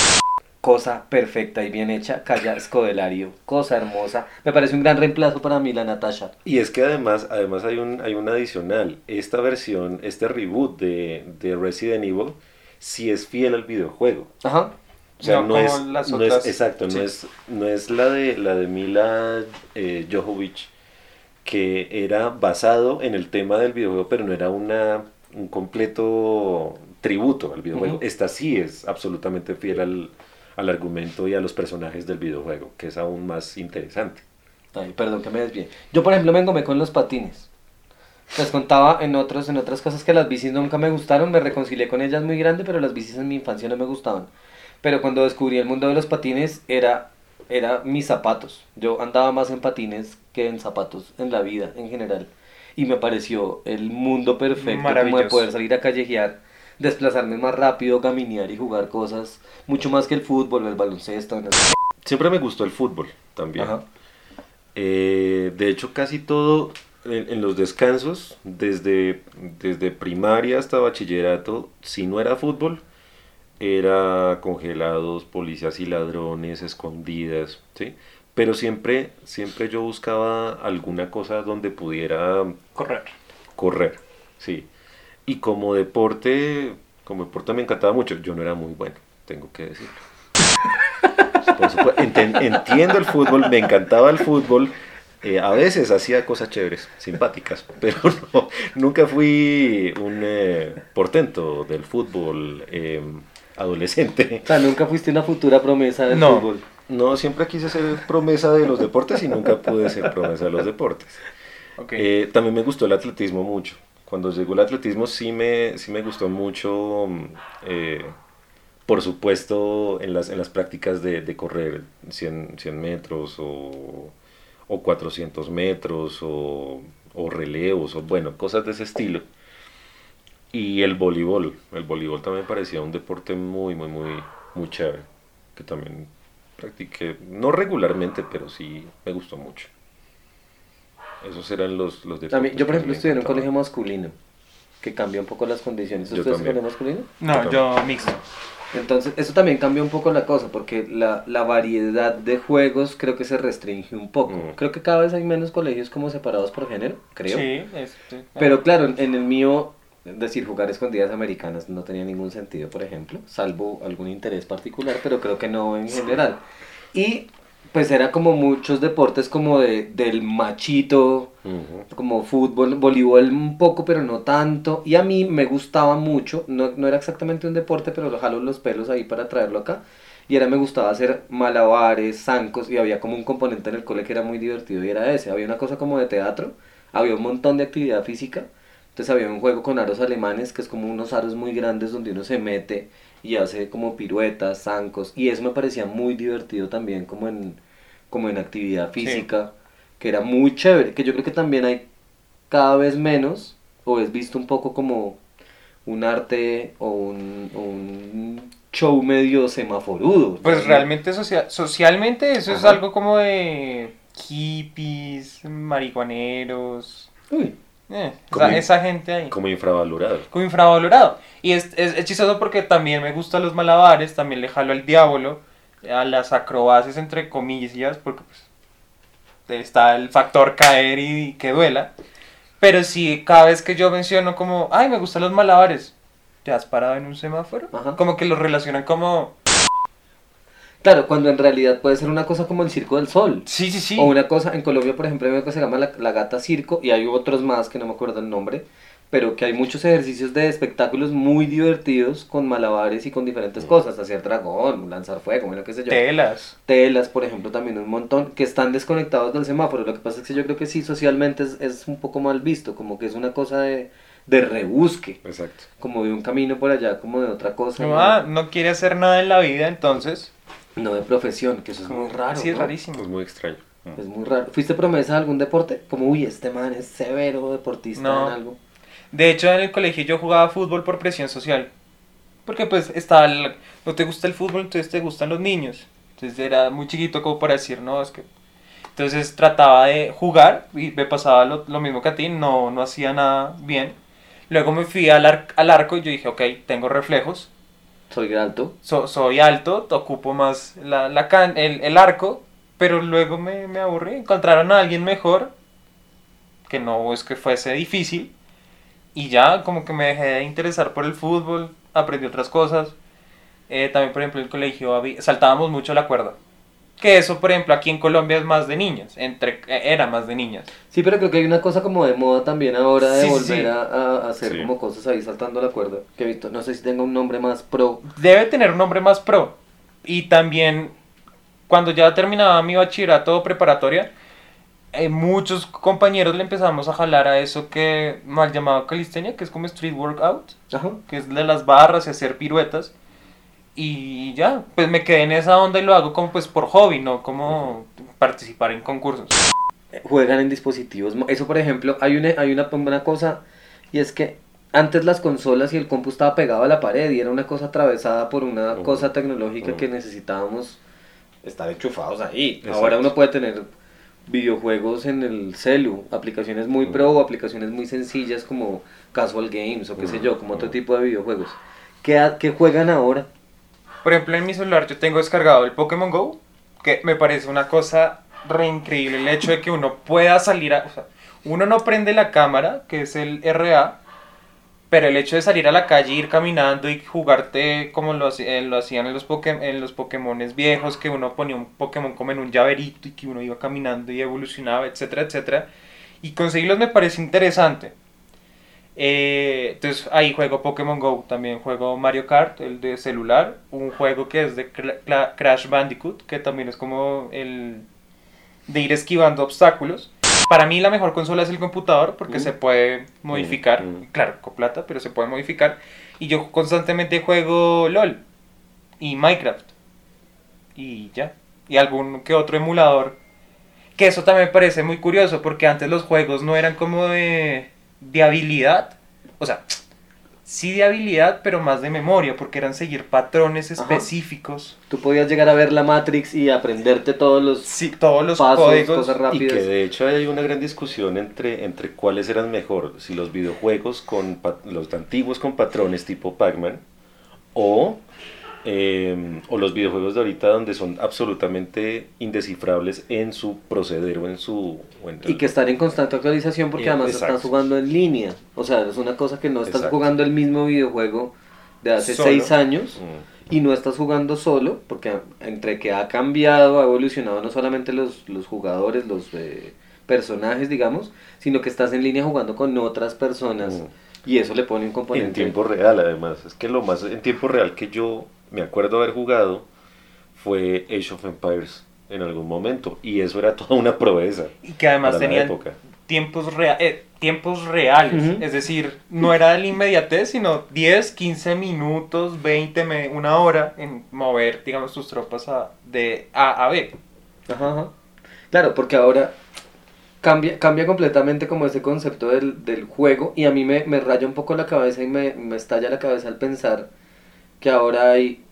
cosa perfecta y bien hecha, Calla Scodelario, cosa hermosa, me parece un gran reemplazo para mí la Natasha. Y es que además, además hay un, hay un adicional. Esta versión, este reboot de, de Resident Evil, sí es fiel al videojuego. Ajá, O sea, No no, es, las no otras. es, exacto, Sí. no es, no es la de la de Mila eh, Jovovich, que era basado en el tema del videojuego, pero no era una un completo tributo al videojuego. Ujú. Esta sí es absolutamente fiel al, al argumento y a los personajes del videojuego, que es aún más interesante. Ay, perdón que me desvíe. Yo, por ejemplo, me engomé con los patines. Les contaba en otros, en otras cosas que las bicis nunca me gustaron, me reconcilié con ellas muy grande, pero las bicis en mi infancia no me gustaban. Pero cuando descubrí el mundo de los patines, era, era mis zapatos. Yo andaba más en patines que en zapatos en la vida en general. Y me pareció el mundo perfecto como de poder salir a callejear, desplazarme más rápido, caminar y jugar cosas, mucho más que el fútbol, el baloncesto. Siempre me gustó el fútbol también. Ajá. Eh, de hecho, casi todo en, en los descansos, desde, desde primaria hasta bachillerato, si no era fútbol, era congelados, policías y ladrones, escondidas, ¿sí? Pero siempre, siempre yo buscaba alguna cosa donde pudiera Correr. correr, sí. Y como deporte, como deporte me encantaba mucho. Yo no era muy bueno, tengo que decirlo. Por supuesto, enten- entiendo el fútbol, me encantaba el fútbol. eh, a veces hacía cosas chéveres, simpáticas, pero no, nunca fui un eh, portento del fútbol eh, adolescente. O sea, nunca fuiste una futura promesa del No. fútbol. No, siempre quise ser promesa de los deportes y nunca pude ser promesa de los deportes. Eh, también me gustó el atletismo mucho. Cuando llegó el atletismo sí me, sí me gustó mucho, mm, eh, por supuesto, en las, en las prácticas de, de correr 100, 100 metros o, o 400 metros o, o relevos o bueno, cosas de ese estilo. Y el voleibol, el voleibol también me parecía un deporte muy, muy, muy, muy chévere, que también practiqué, no regularmente, pero sí me gustó mucho. Esos eran los, los deportes. Yo, por ejemplo, estudié en un colegio masculino, que cambia un poco las condiciones. ¿Ustedes en colegio masculino? no, yo mixto. Entonces, eso también cambia un poco la cosa, porque la, la variedad de juegos creo que se restringe un poco. Mm. Creo que cada vez hay menos colegios como separados por género, creo. Sí, este, Pero claro, en- el mío, decir, jugar escondidas americanas no tenía ningún sentido, por ejemplo, salvo algún interés particular, pero creo que no en general. Y pues era como muchos deportes como de, del machito, como fútbol, voleibol un poco, pero no tanto. Y a mí me gustaba mucho, no, no era exactamente un deporte, pero lo jalo los pelos ahí para traerlo acá. Y era, me gustaba hacer malabares, zancos, y había como un componente en el cole que era muy divertido y era ese. Había una cosa como de teatro, había un montón de actividad física. Entonces había un juego con aros alemanes, que es como unos aros muy grandes donde uno se mete y hace como piruetas, zancos. Y eso me parecía muy divertido también como en, como en actividad física que era muy chévere, que yo creo que también hay cada vez menos, o es visto un poco como un arte o un, o un show medio semaforudo. Pues realmente social, socialmente eso es Ajá. algo como de hippies, marihuaneros, Uy, eh, Como esa, in- esa gente ahí. Como infravalorado. Como infravalorado. Y es, es, es chistoso porque también me gustan los malabares, también le jalo al diablo, a las acrobacias entre comillas, porque pues está el factor caer y, que duela. Pero sí, cada vez que yo menciono como, ay, me gustan los malabares, ¿te has parado en un semáforo? Ajá. Como que los relacionan como, Claro, cuando en realidad puede ser una cosa como el Circo del Sol. sí, sí, sí. O una cosa, en Colombia por ejemplo hay una cosa que se llama la, la gata circo y hay otros más que no me acuerdo el nombre, pero que hay muchos ejercicios de espectáculos muy divertidos con malabares y con diferentes cosas, hacer dragón, lanzar fuego, bueno, qué sé yo. Telas. telas, por ejemplo, también un montón, que están desconectados del semáforo. Lo que pasa es que yo creo que sí, socialmente es, es un poco mal visto, como que es una cosa de, de rebusque, Exacto. como de un camino por allá, como de otra cosa, No, ah, no quiere hacer nada en la vida, entonces. No de profesión, que eso es muy raro. Sí, es ¿no? rarísimo. Es muy extraño. Es muy raro. ¿Fuiste promesa de algún deporte? Como, uy, este man es severo deportista No. en algo. De hecho, en el colegio yo jugaba fútbol por presión social. Porque pues estaba el- no te gusta el fútbol, entonces te gustan los niños. Entonces era muy chiquito como para decir, no, es que... Entonces trataba de jugar y me pasaba lo, lo mismo que a ti, no, no hacía nada bien. Luego me fui al, ar- al arco y yo dije, ok, tengo reflejos, Soy alto. so- soy alto, ocupo más la, la can- el, el arco, pero luego me, me aburrí. Encontraron a alguien mejor, que no es que fuese difícil, y ya como que me dejé de interesar por el fútbol, aprendí otras cosas. Eh, también, por ejemplo, en el colegio saltábamos mucho la cuerda. Que eso, por ejemplo, aquí en Colombia es más de niñas, entre, eh, era más de niñas. Sí, pero creo que hay una cosa como de moda también ahora de Sí, volver sí. A, a- a hacer Sí. como cosas ahí saltando la cuerda. Que he visto, no sé si tenga un nombre más pro. debe tener un nombre más pro. Y también, cuando ya terminaba mi bachillerato o preparatoria, eh, muchos compañeros le empezamos a jalar a eso que mal llamado calistenia, que es como street workout, Ajá. que es de las barras y hacer piruetas. Y ya, pues me quedé en esa onda y lo hago como pues por hobby, no como participar en concursos. juegan en dispositivos. Eso, por ejemplo, hay una, hay una, una cosa, y es que antes las consolas y el compu estaba pegado a la pared y era una cosa atravesada por una Ujú. cosa tecnológica Ujú. que necesitábamos estar enchufados ahí. Exacto. Ahora uno puede tener videojuegos en el celu, aplicaciones muy Ujú. pro o aplicaciones muy sencillas como Casual Games o qué sé yo, como otro tipo de videojuegos. ¿Qué, qué juegan ahora? Por ejemplo, en mi celular yo tengo descargado el Pokémon Go, que me parece una cosa re increíble. El hecho de que uno pueda salir a. o sea, uno no prende la cámara, que es el RA, pero el hecho de salir a la calle, ir caminando y jugarte como lo, eh, lo hacían en los, en los Pokémones viejos, que uno ponía un Pokémon como en un llaverito y que uno iba caminando y evolucionaba, etcétera, etcétera. Y conseguirlos me parece interesante. Eh, entonces ahí juego Pokémon Go, también juego Mario Kart, el de celular, un juego que es de Crash Bandicoot, que también es como el de ir esquivando obstáculos. Para mí la mejor consola es el computador porque Mm. se puede modificar, Mm. claro, con plata, pero se puede modificar. Y yo constantemente juego LOL y Minecraft. Y ya. Y algún que otro emulador. Que eso también me parece muy curioso porque antes los juegos no eran como de, de habilidad. O sea, sí de habilidad, pero más de memoria porque eran seguir patrones Ajá. específicos. Tú podías llegar a ver la Matrix y aprenderte todos los Sí, todos los pasos, códigos. cosas Y que de hecho hay una gran discusión entre, entre cuáles eran mejor, si los videojuegos con los antiguos con patrones tipo Pac-Man o eh, o los videojuegos de ahorita donde son absolutamente indescifrables en su proceder o en su... o en- Y que están en constante actualización porque además exacto. están jugando en línea. O sea, es una cosa que no estás Exacto. jugando el mismo videojuego de hace Solo. seis años Mm. y no estás jugando solo porque entre que ha cambiado, ha evolucionado no solamente los, los jugadores, los eh, personajes, digamos, sino que estás en línea jugando con otras personas Mm. y eso le pone un componente. En tiempo real, además. Es que lo más en tiempo real que yo me acuerdo haber jugado fue Age of Empires en algún momento. Y eso era toda una proeza. Y que además la tenían tiempos, rea- eh, tiempos reales. Es decir, no era el inmediatez, sino 10, 15 minutos, 20, me- una hora en mover, digamos, tus tropas a, de A a B. Ajá, ajá. Claro, porque ahora cambia, cambia completamente como ese concepto del, del juego y a mí me, me raya un poco la cabeza y me, me estalla la cabeza al pensar que ahora hay,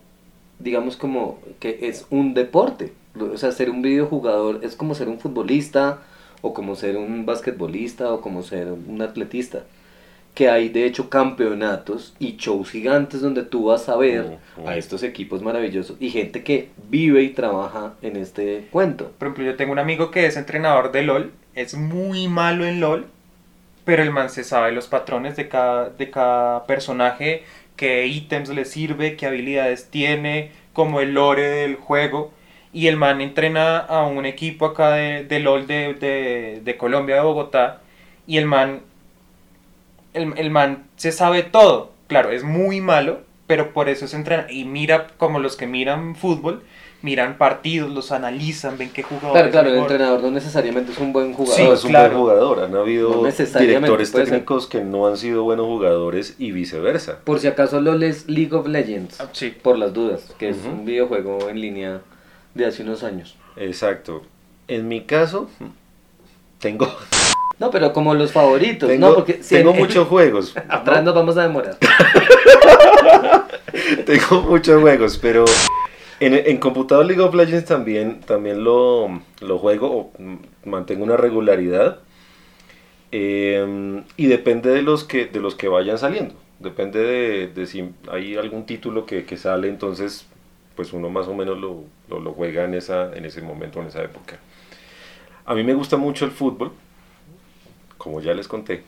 digamos como que es un deporte. O sea, ser un videojugador es como ser un futbolista o como ser un basquetbolista o como ser un atletista. Que hay de hecho campeonatos y shows gigantes donde tú vas a ver Ujú. a estos equipos maravillosos y gente que vive y trabaja en este cuento. Por ejemplo, yo tengo un amigo que es entrenador de LOL, es muy malo en LOL, pero el man se sabe los patrones de cada, de cada personaje, qué ítems le sirve, qué habilidades tiene, como el lore del juego. Y el man entrena a un equipo acá de, de LOL de, de, Colombia, de Bogotá, y el man, el, el man se sabe todo. Claro, es muy malo, pero por eso se entrena. Y mira como los que miran fútbol, miran partidos, los analizan, ven qué jugador Claro, es claro, el entrenador no necesariamente es un buen jugador. Sí, No, es un claro. buen jugador. Han habido No necesariamente, directores ser. técnicos que no han sido buenos jugadores y viceversa. Por si acaso LOL es League of Legends, Ah, Sí. por las dudas, que es un videojuego en línea de hace unos años. Exacto. En mi caso, tengo, No, pero como los favoritos, tengo, ¿no? Porque si tengo en- muchos juegos. Atrás ¿no? nos vamos a demorar. Tengo muchos juegos, pero en, en computador League of Legends también, también lo, lo juego o mantengo una regularidad. Eh, y depende de los que de los que vayan saliendo. Depende de, de si hay algún título que, que sale, entonces pues uno más o menos lo, lo, lo juega en, esa, en ese momento, en esa época. A mí me gusta mucho el fútbol, como ya les conté.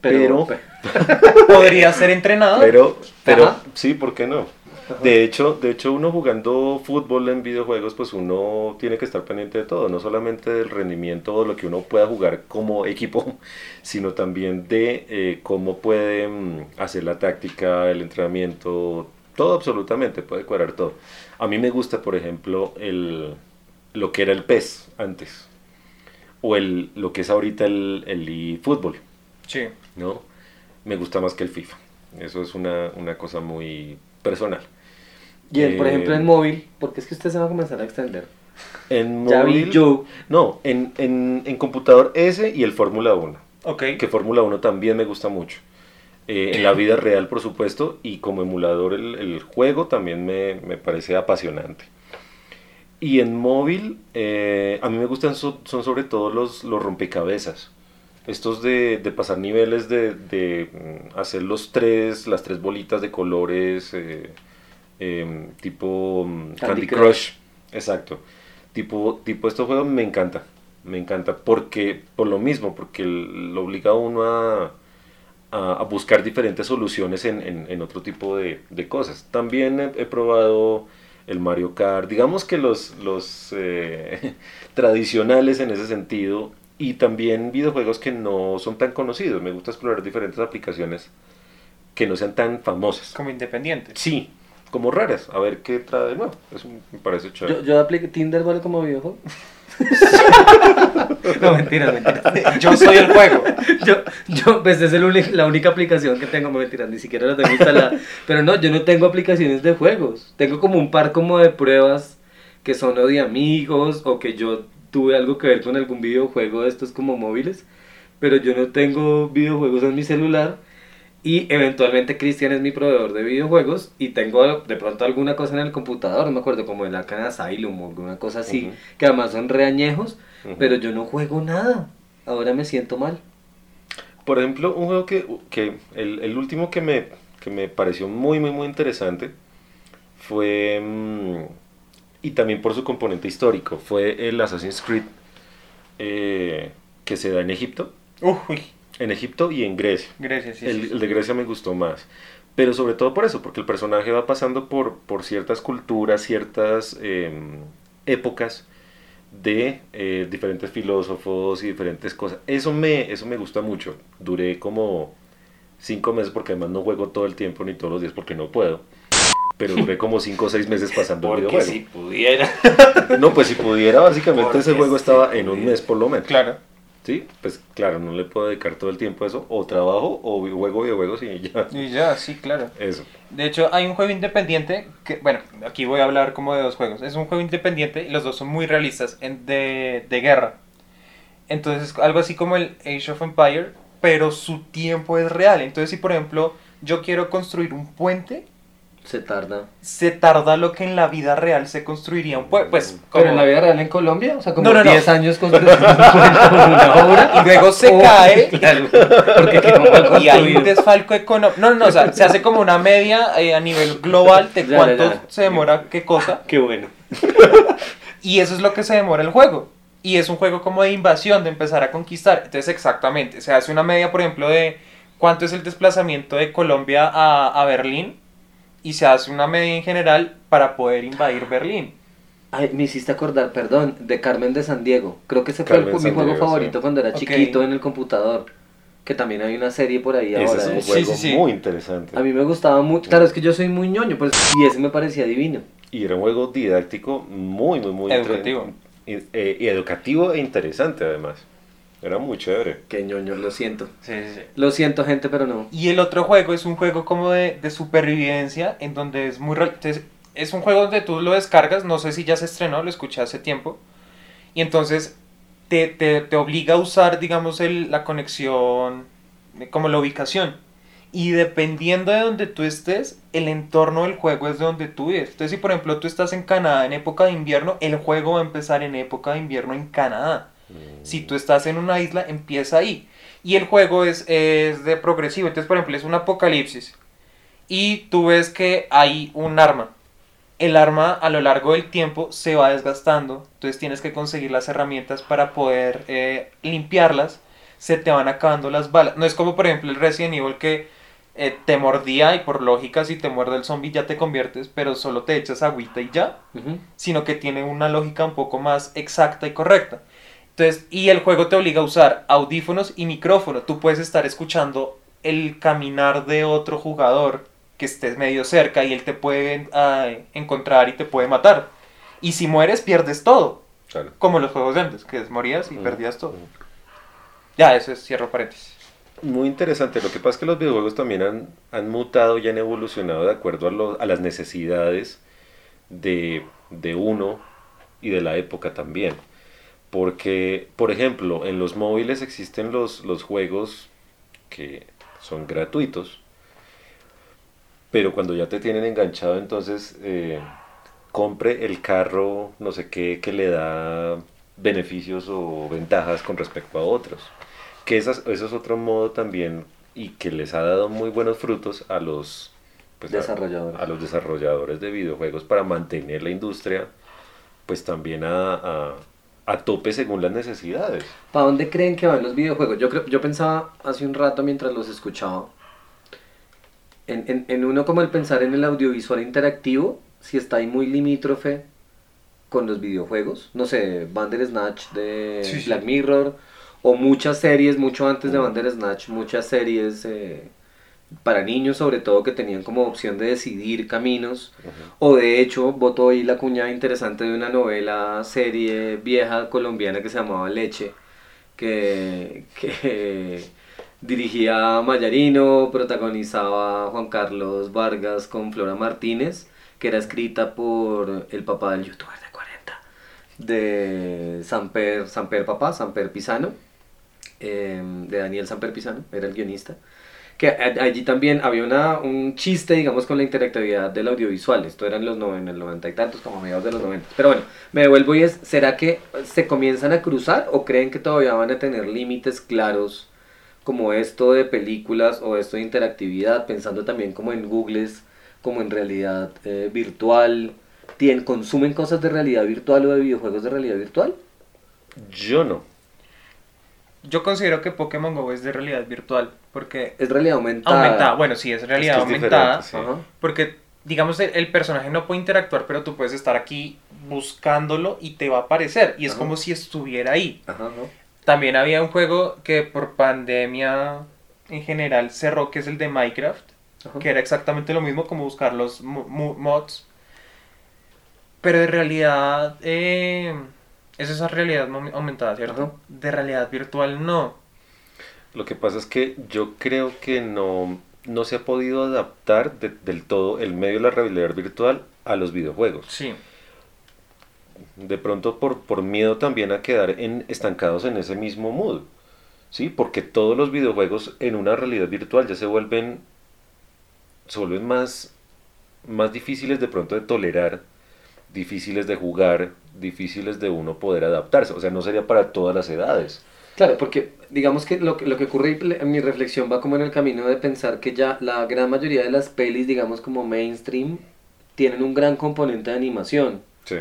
Pero, Pero- Podría ser entrenador. Pero, pero Ajá. sí, ¿por qué no? De hecho, de hecho, uno jugando fútbol en videojuegos, pues uno tiene que estar pendiente de todo, no solamente del rendimiento o lo que uno pueda jugar como equipo, sino también de eh, cómo puede mm, hacer la táctica, el entrenamiento, todo absolutamente, puede cuadrar todo. A mí me gusta, por ejemplo, el, lo que era el PES antes, o el, lo que es ahorita el, el eFootball. Sí. ¿no? Me gusta más que el FIFA. Eso es una, una cosa muy personal. Y en- por Eh, ejemplo en móvil, porque es que usted se va a comenzar a extender. En Ya vi móvil, yo. no, en, en, en computador ese y el Fórmula 1, Ok. que Fórmula 1 también me gusta mucho. Eh, en la vida real, por supuesto, y como emulador el, el juego también me, me parece apasionante. Y en móvil, eh, a mí me gustan so- son sobre todo los, los rompecabezas. Estos de, de pasar niveles, de, de, mm, hacer los tres, las tres bolitas de colores, eh, em, tipo mm, Candy Candy, Crush. Crush. Exacto. Tipo, tipo estos juegos me encanta. Me encanta. Porque, por lo mismo, porque lo obliga a uno a, a, a buscar diferentes soluciones en, en- en otro tipo de, de cosas. También he, he probado el Mario Kart, digamos que los, los eh, tradicionales en ese sentido, y también videojuegos que no son tan conocidos. Me gusta explorar diferentes aplicaciones que no sean tan famosas. Como independiente. Sí, como raras, a ver qué trae de nuevo. Eso me parece chévere. Yo, yo apliqué Tinder, ¿vale? Como videojuego. No, mentira, mentira. Yo soy el juego. Yo, yo, pues es el la única aplicación que tengo, me mentira, ni siquiera la tengo instalada. Pero no, yo no tengo aplicaciones de juegos. Tengo como un par como de pruebas que son o de amigos o que yo tuve algo que ver con algún videojuego de estos como móviles. Pero yo no tengo videojuegos en mi celular. Y eventualmente Cristian es mi proveedor de videojuegos y tengo de pronto alguna cosa en el computador, no me acuerdo, como el Arkham Asylum o alguna cosa así, que además son reañejos, pero yo no juego nada. Ahora me siento mal. Por ejemplo, un juego que, que el, el último que me, que me pareció muy, muy, muy interesante fue, mm, y también por su componente histórico, fue el Assassin's Creed eh, que se da en Egipto, Uy, en Egipto y en Grecia. Grecia, sí. el, sí, el de Grecia me gustó más. Pero sobre todo por eso, porque el personaje va pasando por, por ciertas culturas, ciertas em, épocas de eh, diferentes filósofos y diferentes cosas. Eso me, eso me gusta mucho. Duré como cinco meses porque además no juego todo el tiempo ni todos los días porque no puedo. Pero duré como cinco o seis meses pasando el Porque videojuego. si pudiera. No, pues si pudiera, básicamente Porque ese juego si estaba en un mes por lo menos. Claro. Sí, pues claro, no le puedo dedicar todo el tiempo a eso. O trabajo o juego videojuegos y ya. Y ya, sí, claro. Eso. De hecho, hay un juego independiente que, bueno, aquí voy a hablar como de dos juegos. Es un juego independiente y los dos son muy realistas en- de, de guerra. Entonces, algo así como el Age of Empire, pero su tiempo es real. Entonces, si por ejemplo yo quiero construir un puente, Se tarda. se tarda lo que en la vida real se construiría un puente. Pues, como... Pero en la vida real en Colombia, o sea, como No, no, no. 10 años construyendo una obra. Y luego se Oh, cae Claro, porque y hay un desfalco económico. No, no, no, o sea, se hace como una media eh, a nivel global de Ya, ya, cuánto ya. se demora qué cosa. Qué bueno. Y eso es lo que se demora el juego. Y es un juego como de invasión, de empezar a conquistar. Entonces, exactamente, se hace una media, por ejemplo, de cuánto es el desplazamiento de Colombia a, a Berlín. Y se hace una media en general para poder invadir Berlín. Ay, me hiciste acordar, perdón, de Carmen de San Diego. Creo que ese fue el- Carmen mi juego Diego, favorito sí. cuando era Ok. chiquito en el computador. Que también hay una serie por ahí Ese ahora. es un. Sí, juego sí, sí. muy interesante. A mí me gustaba mucho. Claro, es que yo soy muy ñoño, pues, y ese me parecía divino. Y era un juego didáctico muy, muy, muy... Educativo. Y, eh, y educativo e interesante además. Era muy chévere. Qué ñoño, lo siento. Sí, sí, sí. Lo siento, gente, pero no. Y el otro juego es un juego como de, de supervivencia, en donde es muy... entonces, Es un juego donde tú lo descargas, no sé si ya se estrenó, lo escuché hace tiempo. Y entonces te, te, te obliga a usar, digamos, el, la conexión, eh, como la ubicación. Y dependiendo de donde tú estés, el entorno del juego es de donde tú vives. Entonces, si por ejemplo tú estás en Canadá en época de invierno, el juego va a empezar en época de invierno en Canadá. Si tú estás en una isla, empieza ahí. Y el juego es, es de progresivo. Entonces, por ejemplo, es un apocalipsis. Y tú ves que hay un arma. El arma a lo largo del tiempo se va desgastando. Entonces tienes que conseguir las herramientas para poder eh, limpiarlas. Se te van acabando las balas. No es como, por ejemplo, el Resident Evil que eh, te mordía y por lógica si te muerde el zombie ya te conviertes, pero solo te echas agüita y ya sino que tiene una lógica un poco más exacta y correcta. Entonces, y el juego te obliga a usar audífonos y micrófono. Tú puedes estar escuchando el caminar de otro jugador que esté medio cerca y él te puede ah, encontrar y te puede matar. Y si mueres, pierdes todo. Claro. Como los juegos de antes, que morías y Mm. perdías todo. Ya, eso es, cierro paréntesis. Muy interesante. Lo que pasa es que los videojuegos también han, han mutado y han evolucionado de acuerdo a, lo- a las necesidades de, de uno y de la época también. Porque, por ejemplo, en los móviles existen los, los juegos que son gratuitos, pero cuando ya te tienen enganchado, entonces eh, compre el carro, no sé qué, que le da beneficios o ventajas con respecto a otros. Que esas- eso es otro modo también y que les ha dado muy buenos frutos a los, pues, a- Desarrolladores. a los desarrolladores de videojuegos para mantener la industria pues también a, a, a tope según las necesidades. ¿Para dónde creen que van los videojuegos? Yo, creo, yo pensaba hace un rato mientras los escuchaba en, en, en uno como el pensar en el audiovisual interactivo, si está ahí muy limítrofe con los videojuegos. No sé, Bandersnatch de Sí, sí. Black Mirror o muchas series, mucho antes de Mm. Bandersnatch, muchas series eh, para niños sobre todo que tenían como opción de decidir caminos. O de hecho, votó ahí la cuñada interesante de una novela, serie vieja colombiana que se llamaba Leche, que, que dirigía Mayarino, protagonizaba Juan Carlos Vargas con Flora Martínez, que era escrita por el papá del youtuber de 40, de Samper, Samper Papá, Samper Pisano, eh, de Daniel Samper Pisano, era el guionista que allí también había una, un chiste, digamos, con la interactividad del audiovisual. Esto era en los en el noventa y tantos, como mediados de los 90. Pero bueno, me devuelvo y es, ¿será que se comienzan a cruzar o creen que todavía van a tener límites claros como esto de películas o esto de interactividad? Pensando también como en Googles como en realidad eh, virtual? ¿Tienen, ¿Consumen cosas de realidad virtual o de videojuegos de realidad virtual? Yo no. Yo considero que Pokémon Go es de realidad virtual, porque... Es realidad aumentada. Aumentada, bueno, sí, es realidad Es que es aumentada. sí. Porque, digamos, el, el personaje no puede interactuar, pero tú puedes estar aquí buscándolo y te va a aparecer. Y es Ajá. como si estuviera ahí. Ajá. También había un juego que por pandemia en general cerró, que es el de Minecraft, Ajá. que era exactamente lo mismo como buscar los mo- mo- mods. Pero de realidad, eh, es esa realidad aumentada, ¿cierto? Ajá. De realidad virtual no. Lo que pasa es que yo creo que no, no se ha podido adaptar de- del todo el medio de la realidad virtual a los videojuegos. Sí. De pronto por, por miedo también a quedar en, estancados en ese mismo mood. ¿Sí? Porque todos los videojuegos en una realidad virtual ya se vuelven, se vuelven más, más difíciles de pronto de tolerar, difíciles de jugar, difíciles de uno poder adaptarse. O sea, no sería para todas las edades. Claro, porque digamos que lo, que lo que ocurre, ple- mi reflexión va como en el camino de pensar que ya la gran mayoría de las pelis, digamos como mainstream, tienen un gran componente de animación. Sí.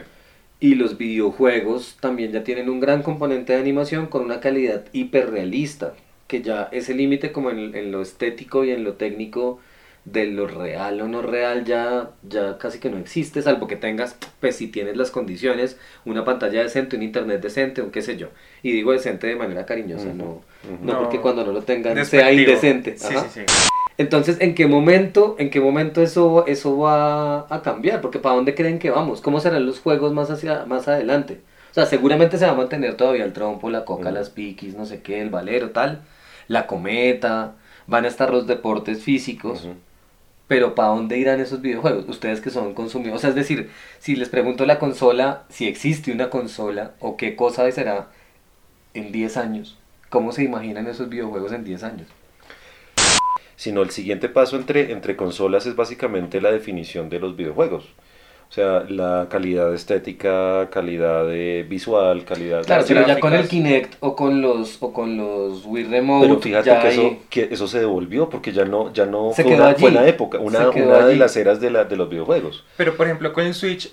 Y los videojuegos también ya tienen un gran componente de animación con una calidad hiperrealista, que ya ese límite como en, en lo estético y en lo técnico de lo real o no real ya, ya casi que no existe, salvo que tengas, pues si tienes las condiciones, una pantalla decente, un internet decente, un qué sé yo. Y digo decente de manera cariñosa, no, no, No. porque cuando no lo tengan sea indecente. Sí, Ajá. sí, sí. Entonces, ¿en qué momento, en qué momento eso, eso va a cambiar? Porque ¿para dónde creen que vamos? ¿Cómo serán los juegos más hacia más adelante? O sea, seguramente se va a mantener todavía el trompo, la coca, las piquis, no sé qué, el valero, tal, la cometa, van a estar los deportes físicos. Pero ¿para dónde irán esos videojuegos? Ustedes que son consumidores, o sea, es decir, si les pregunto la consola, si existe una consola o qué cosa será en 10 años, ¿cómo se imaginan esos videojuegos en 10 años? sino el siguiente paso entre, entre consolas es básicamente la definición de los videojuegos. O sea, la calidad estética, calidad eh, visual, calidad... Claro, pero ya con el. Kinect o con los o con los Wii Remote, Pero fíjate ya que hay- eso, que eso se devolvió porque ya no, ya no Se fue, quedó una, allí. una época, una, una de las eras de, la, de los videojuegos. Pero por ejemplo con el Switch,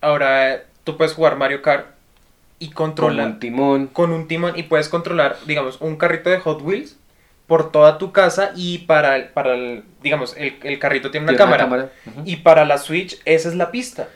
ahora tú puedes jugar Mario Kart y con controlar un timón. con un timón y puedes controlar, digamos, un carrito de Hot Wheels por toda tu casa y para el, para el digamos, el, el carrito tiene una tiene cámara. Y para la Switch esa es la pista.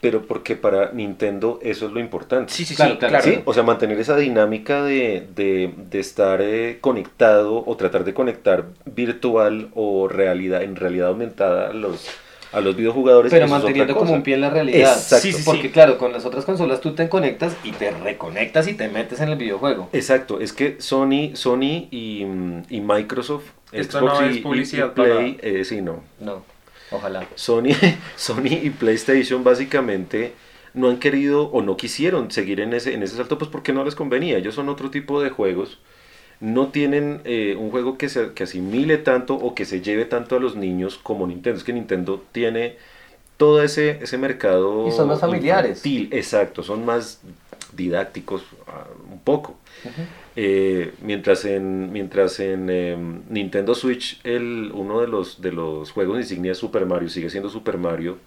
Pero porque para Nintendo eso es lo importante. Sí, sí, Claro, sí, claro, claro. ¿Sí? O sea, mantener esa dinámica de, de, de estar eh, conectado o tratar de conectar virtual o realidad en realidad aumentada los, a los videojugadores. Pero manteniendo como un pie en la realidad. Exacto. Sí, sí, sí. Porque claro, con las otras consolas tú te conectas y te reconectas y te metes en el videojuego. Exacto, es que Sony, Sony y, y Microsoft, Esto Xbox no y- es y- publicidad y Play, eh, sí, no. No, ojalá. Sony, Sony y PlayStation básicamente no han querido o no quisieron seguir en ese, en ese salto, pues porque no les convenía. Ellos son otro tipo de juegos. No tienen eh, un juego que, se, que asimile tanto o que se lleve tanto a los niños como Nintendo. Es que Nintendo tiene todo ese, ese mercado. Y son más familiares. infantil. Exacto, son más didácticos ah, un poco. Eh, mientras en, mientras en em, Nintendo Switch el, uno de los, de los juegos insignia es Super Mario, sigue siendo Super Mario.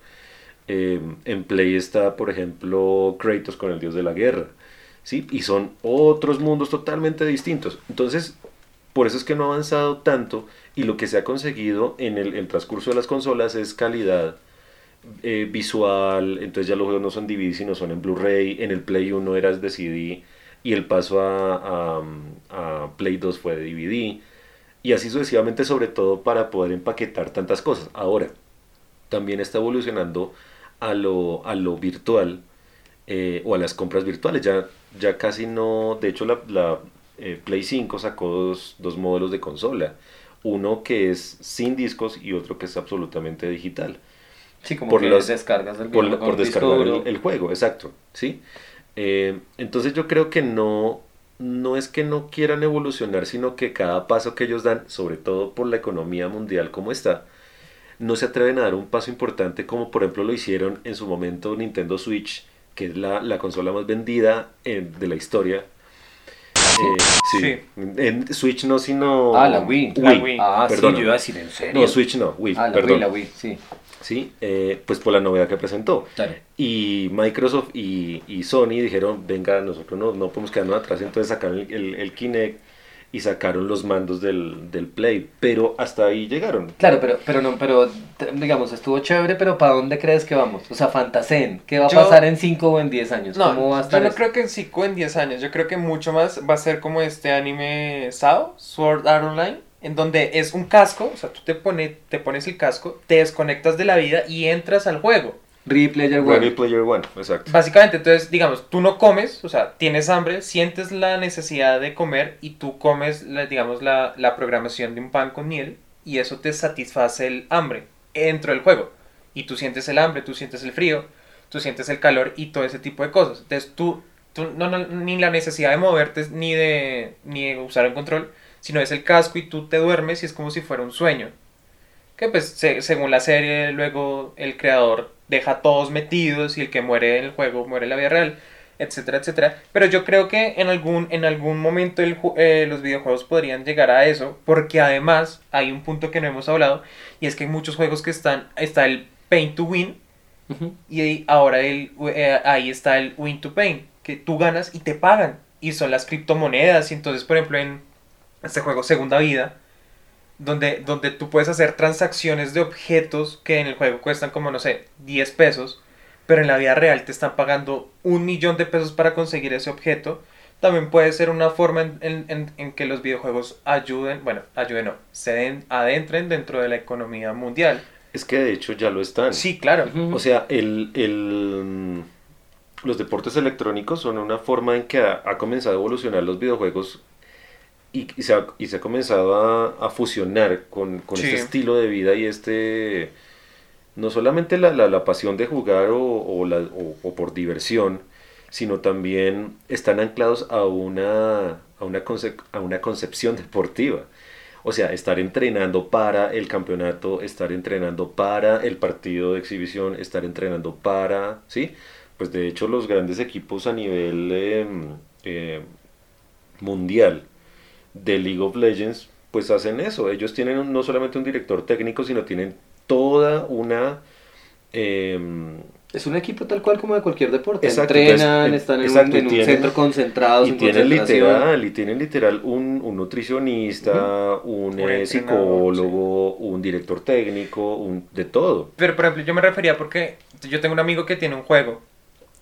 Em, en Play está, por ejemplo, Kratos con el Dios de la Guerra. ¿Sí? Y son otros mundos totalmente distintos. Entonces, por eso es que no ha avanzado tanto y lo que se ha conseguido en el, transcurso de las consolas es calidad eh, visual, entonces ya los juegos no son DVD sino son en Blu-ray, en el Play 1 eras de CD y el paso a Play 2 fue de DVD y así sucesivamente sobre todo para poder empaquetar tantas cosas. Ahora, también está evolucionando a lo, a lo virtual eh, o a las compras virtuales. Ya, ya casi no, de hecho la, la, eh, Play 5 sacó dos, dos modelos de consola. Uno que es sin discos y otro que es absolutamente digital. Sí, como Por que los- descargas del Por, descargar el, el juego, exacto. ¿sí? Eh, entonces yo creo que no, no es que no quieran evolucionar, sino que cada paso que ellos dan, sobre todo por la economía mundial como está, no se atreven a dar un paso importante como por ejemplo lo hicieron en su momento Nintendo Switch, que es la, la consola más vendida en- de la historia. Eh, sí. Sí. En Switch no, sino... Ah, la Wii. La Wii. Ah, Perdona. sí, yo iba a decir en serio. No, Switch no, Wii, Ah, la perdón. Wii, la Wii, sí. ¿sí? Eh, pues por la novedad que presentó. Y Microsoft y, y Sony dijeron, venga, nosotros no, no podemos quedarnos atrás, entonces sacaron el, el, el Kinect y sacaron los mandos del, del Play, pero hasta ahí llegaron. Claro, pero, pero no, pero digamos, estuvo chévere, pero ¿para dónde crees que vamos? O sea, fantaseen, ¿qué va a Yo- pasar en 5 o en 10 años? ¿Cómo No, va a yo estar no eso? creo que en 5 en 10 años. Yo creo que mucho más va a ser como este anime SAO, Sword Art Online, en donde es un casco, o sea, tú te, pone, te pones el casco, te desconectas de la vida y entras al juego. Ready Player Ready One. Player One, exacto. Básicamente, entonces, digamos, tú no comes, o sea, tienes hambre, sientes la necesidad de comer y tú comes, la, digamos, la, la programación de un pan con miel y eso te satisface el hambre dentro del juego. Y tú sientes el hambre, tú sientes el frío, tú sientes el calor y todo ese tipo de cosas. Entonces, tú, tú no, no- ni la necesidad de moverte ni de, ni de usar el control, sino es el casco y tú te duermes y es como si fuera un sueño. Que pues se- según la serie luego el creador deja a todos metidos y el que muere en el juego muere en la vida real, etcétera, etcétera. Pero yo creo que en algún, en algún momento el eh, los videojuegos podrían llegar a eso, porque además hay un punto que no hemos hablado y es que hay muchos juegos que están, está el Paint to Win y ahora el, eh, ahí está el Win to Paint, que tú ganas y te pagan. Y son las criptomonedas. Y entonces, por ejemplo, en este juego Segunda Vida, donde, donde tú puedes hacer transacciones de objetos que en el juego cuestan como, no sé, 10 pesos, pero en la vida real te están pagando un millón de pesos para conseguir ese objeto. También puede ser una forma en, en- en- en que los videojuegos ayuden, bueno, ayuden no, se den- adentren dentro de la economía mundial. Es que de hecho ya lo están. Sí, claro. O sea, el, el, mm, los deportes electrónicos son una forma en que ha, ha comenzado a evolucionar los videojuegos y, y se, ha, y se ha comenzado a, a fusionar con, con Sí. este estilo de vida y este... No solamente la, la- la pasión de jugar o, o la- o- o por diversión, sino también están anclados a una, a una, a una concepción deportiva. O sea, estar entrenando para el campeonato, estar entrenando para el partido de exhibición, estar entrenando para, ¿sí? Pues de hecho los grandes equipos a nivel em, eh, mundial de League of Legends, pues hacen eso. Ellos tienen un- no solamente un director técnico, sino tienen toda una... em, Es un equipo tal cual como de cualquier deporte. Exacto, Entrenan, entonces, están en exacto, un, y en un tienen- centro concentrado, y tienen literal, y tienen literal un, un nutricionista, un, Un eh, psicólogo, un director técnico, un, de todo. Pero por ejemplo, yo me refería porque yo tengo un amigo que tiene un juego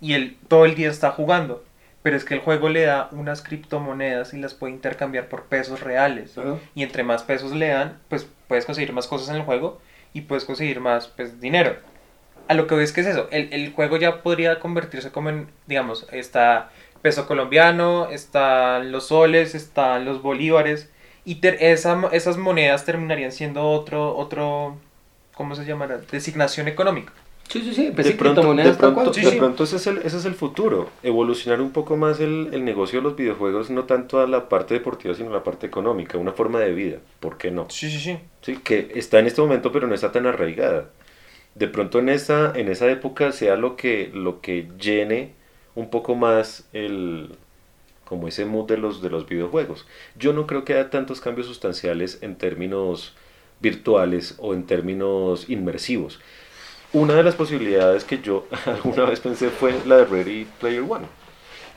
y él todo el día está jugando, pero es que el juego le da unas criptomonedas y las puede intercambiar por pesos reales. Y entre más pesos le dan, pues puedes conseguir más cosas en el juego y puedes conseguir más pues, dinero. A lo que ves que es eso, el, el juego ya podría convertirse como en, digamos, está peso colombiano, están los soles, están los bolívares, y ter- esa esas monedas terminarían siendo otro, otro, ¿cómo se llamará? Designación económica. Sí, sí, sí. Pues de sí, pronto, criptomonedas de pronto, cual. de sí. pronto ese, es el, ese es el futuro, evolucionar un poco más el, el negocio de los videojuegos, no tanto a la parte deportiva, sino a la parte económica, una forma de vida, ¿por qué no? Sí, sí, sí. Sí, que está en este momento pero no está tan arraigada. De pronto en esa, en esa época sea lo que, lo que llene un poco más el como ese mood de los, de los videojuegos. Yo no creo que haya tantos cambios sustanciales en términos virtuales o en términos inmersivos. Una de las posibilidades que yo alguna vez pensé fue la de Ready Player One,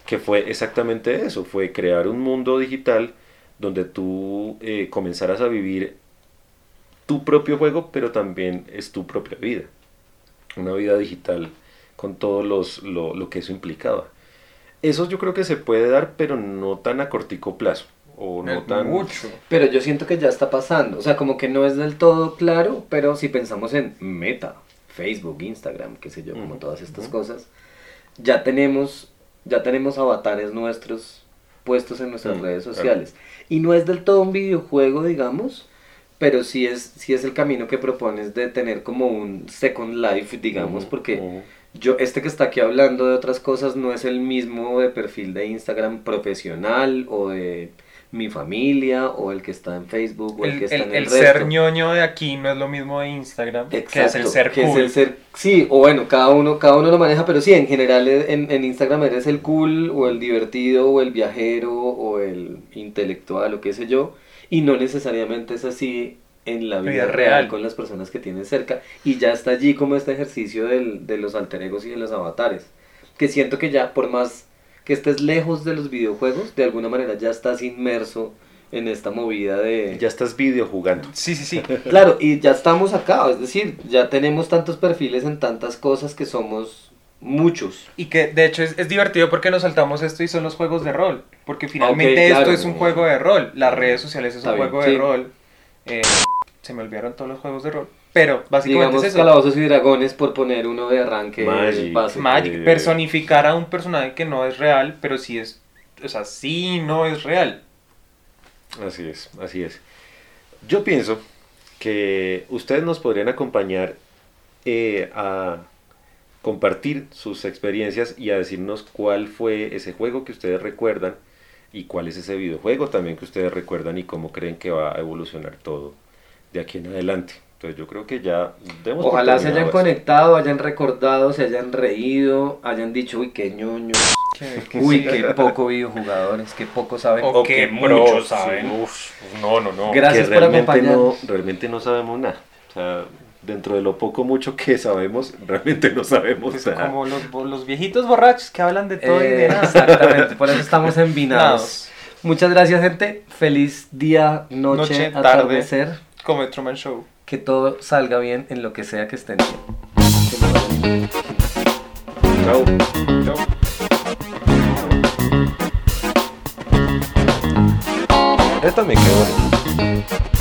que fue exactamente eso, fue crear un mundo digital donde tú eh, comenzaras a vivir tu propio juego, pero también es tu propia vida. Una vida digital con todo los, lo, lo que eso implicaba. Eso yo creo que se puede dar, pero no tan a cortico plazo. O no Es tan... mucho. Pero yo siento que ya está pasando. O sea, como que no es del todo claro, pero si pensamos en Meta, Facebook, Instagram, qué sé yo, como todas estas cosas, ya tenemos, ya tenemos avatares nuestros puestos en nuestras Mm, redes claro. sociales. Y no es del todo un videojuego, digamos, pero sí es, sí es el camino que propones de tener como un Second Life, digamos, porque yo, este que está aquí hablando de otras cosas no es el mismo de perfil de Instagram profesional o de mi familia o el que está en Facebook o el, El, que está el- en el, el resto. ser ñoño de aquí no es lo mismo de Instagram, que es el Exacto, ser que es cool. el ser- sí, o bueno, cada uno, cada uno lo maneja, pero sí, en general en, en Instagram eres el cool o el divertido o el viajero o el intelectual o qué sé yo, y no necesariamente es así en la vida, Vida real, real. con las personas que tienes cerca y ya está allí como este ejercicio del- de los alter egos y de los avatares que siento que ya por más que estés lejos de los videojuegos de alguna manera ya estás inmerso en esta movida de Ya estás videojugando. Sí, sí, sí. claro y ya estamos acá es decir ya tenemos tantos perfiles en tantas cosas que somos muchos Y que de hecho es, es divertido porque nos saltamos esto y son los juegos de rol. Porque finalmente claro. esto es un juego de rol. Las redes sociales es Está un bien, juego sí. de rol. Eh, se me olvidaron todos los juegos de rol. Pero básicamente digamos es eso. calabozos y dragones por poner uno de arranque Magic. básico. Magic, Eh, personificar a un personaje que no es real, pero sí es. O sea, sí no es real. Así es, así es. Yo pienso que ustedes nos podrían acompañar eh, a compartir sus experiencias y a decirnos cuál fue ese juego que ustedes recuerdan y cuál es ese videojuego también que ustedes recuerdan y cómo creen que va a evolucionar todo de aquí en adelante. Entonces yo creo que ya demos Ojalá se hayan conectado, hayan recordado, se hayan reído, hayan dicho, uy, qué ñoño, Que- que uy, sí. qué poco videojugadores, qué poco saben. O que muchos saben. Uf, no, no, no. Gracias que por realmente acompañarnos. no, realmente no sabemos nada. O sea, dentro de lo poco mucho que sabemos, realmente no sabemos Es nada. como los, los viejitos borrachos que hablan de todo y Eh, de nada. exactamente, por eso estamos envinados. Nados. Muchas gracias, gente. Feliz día, noche, Noche, tarde. atardecer. Como el Truman Show. Que todo salga bien en lo que sea que estén. Chao. Esta me quedó.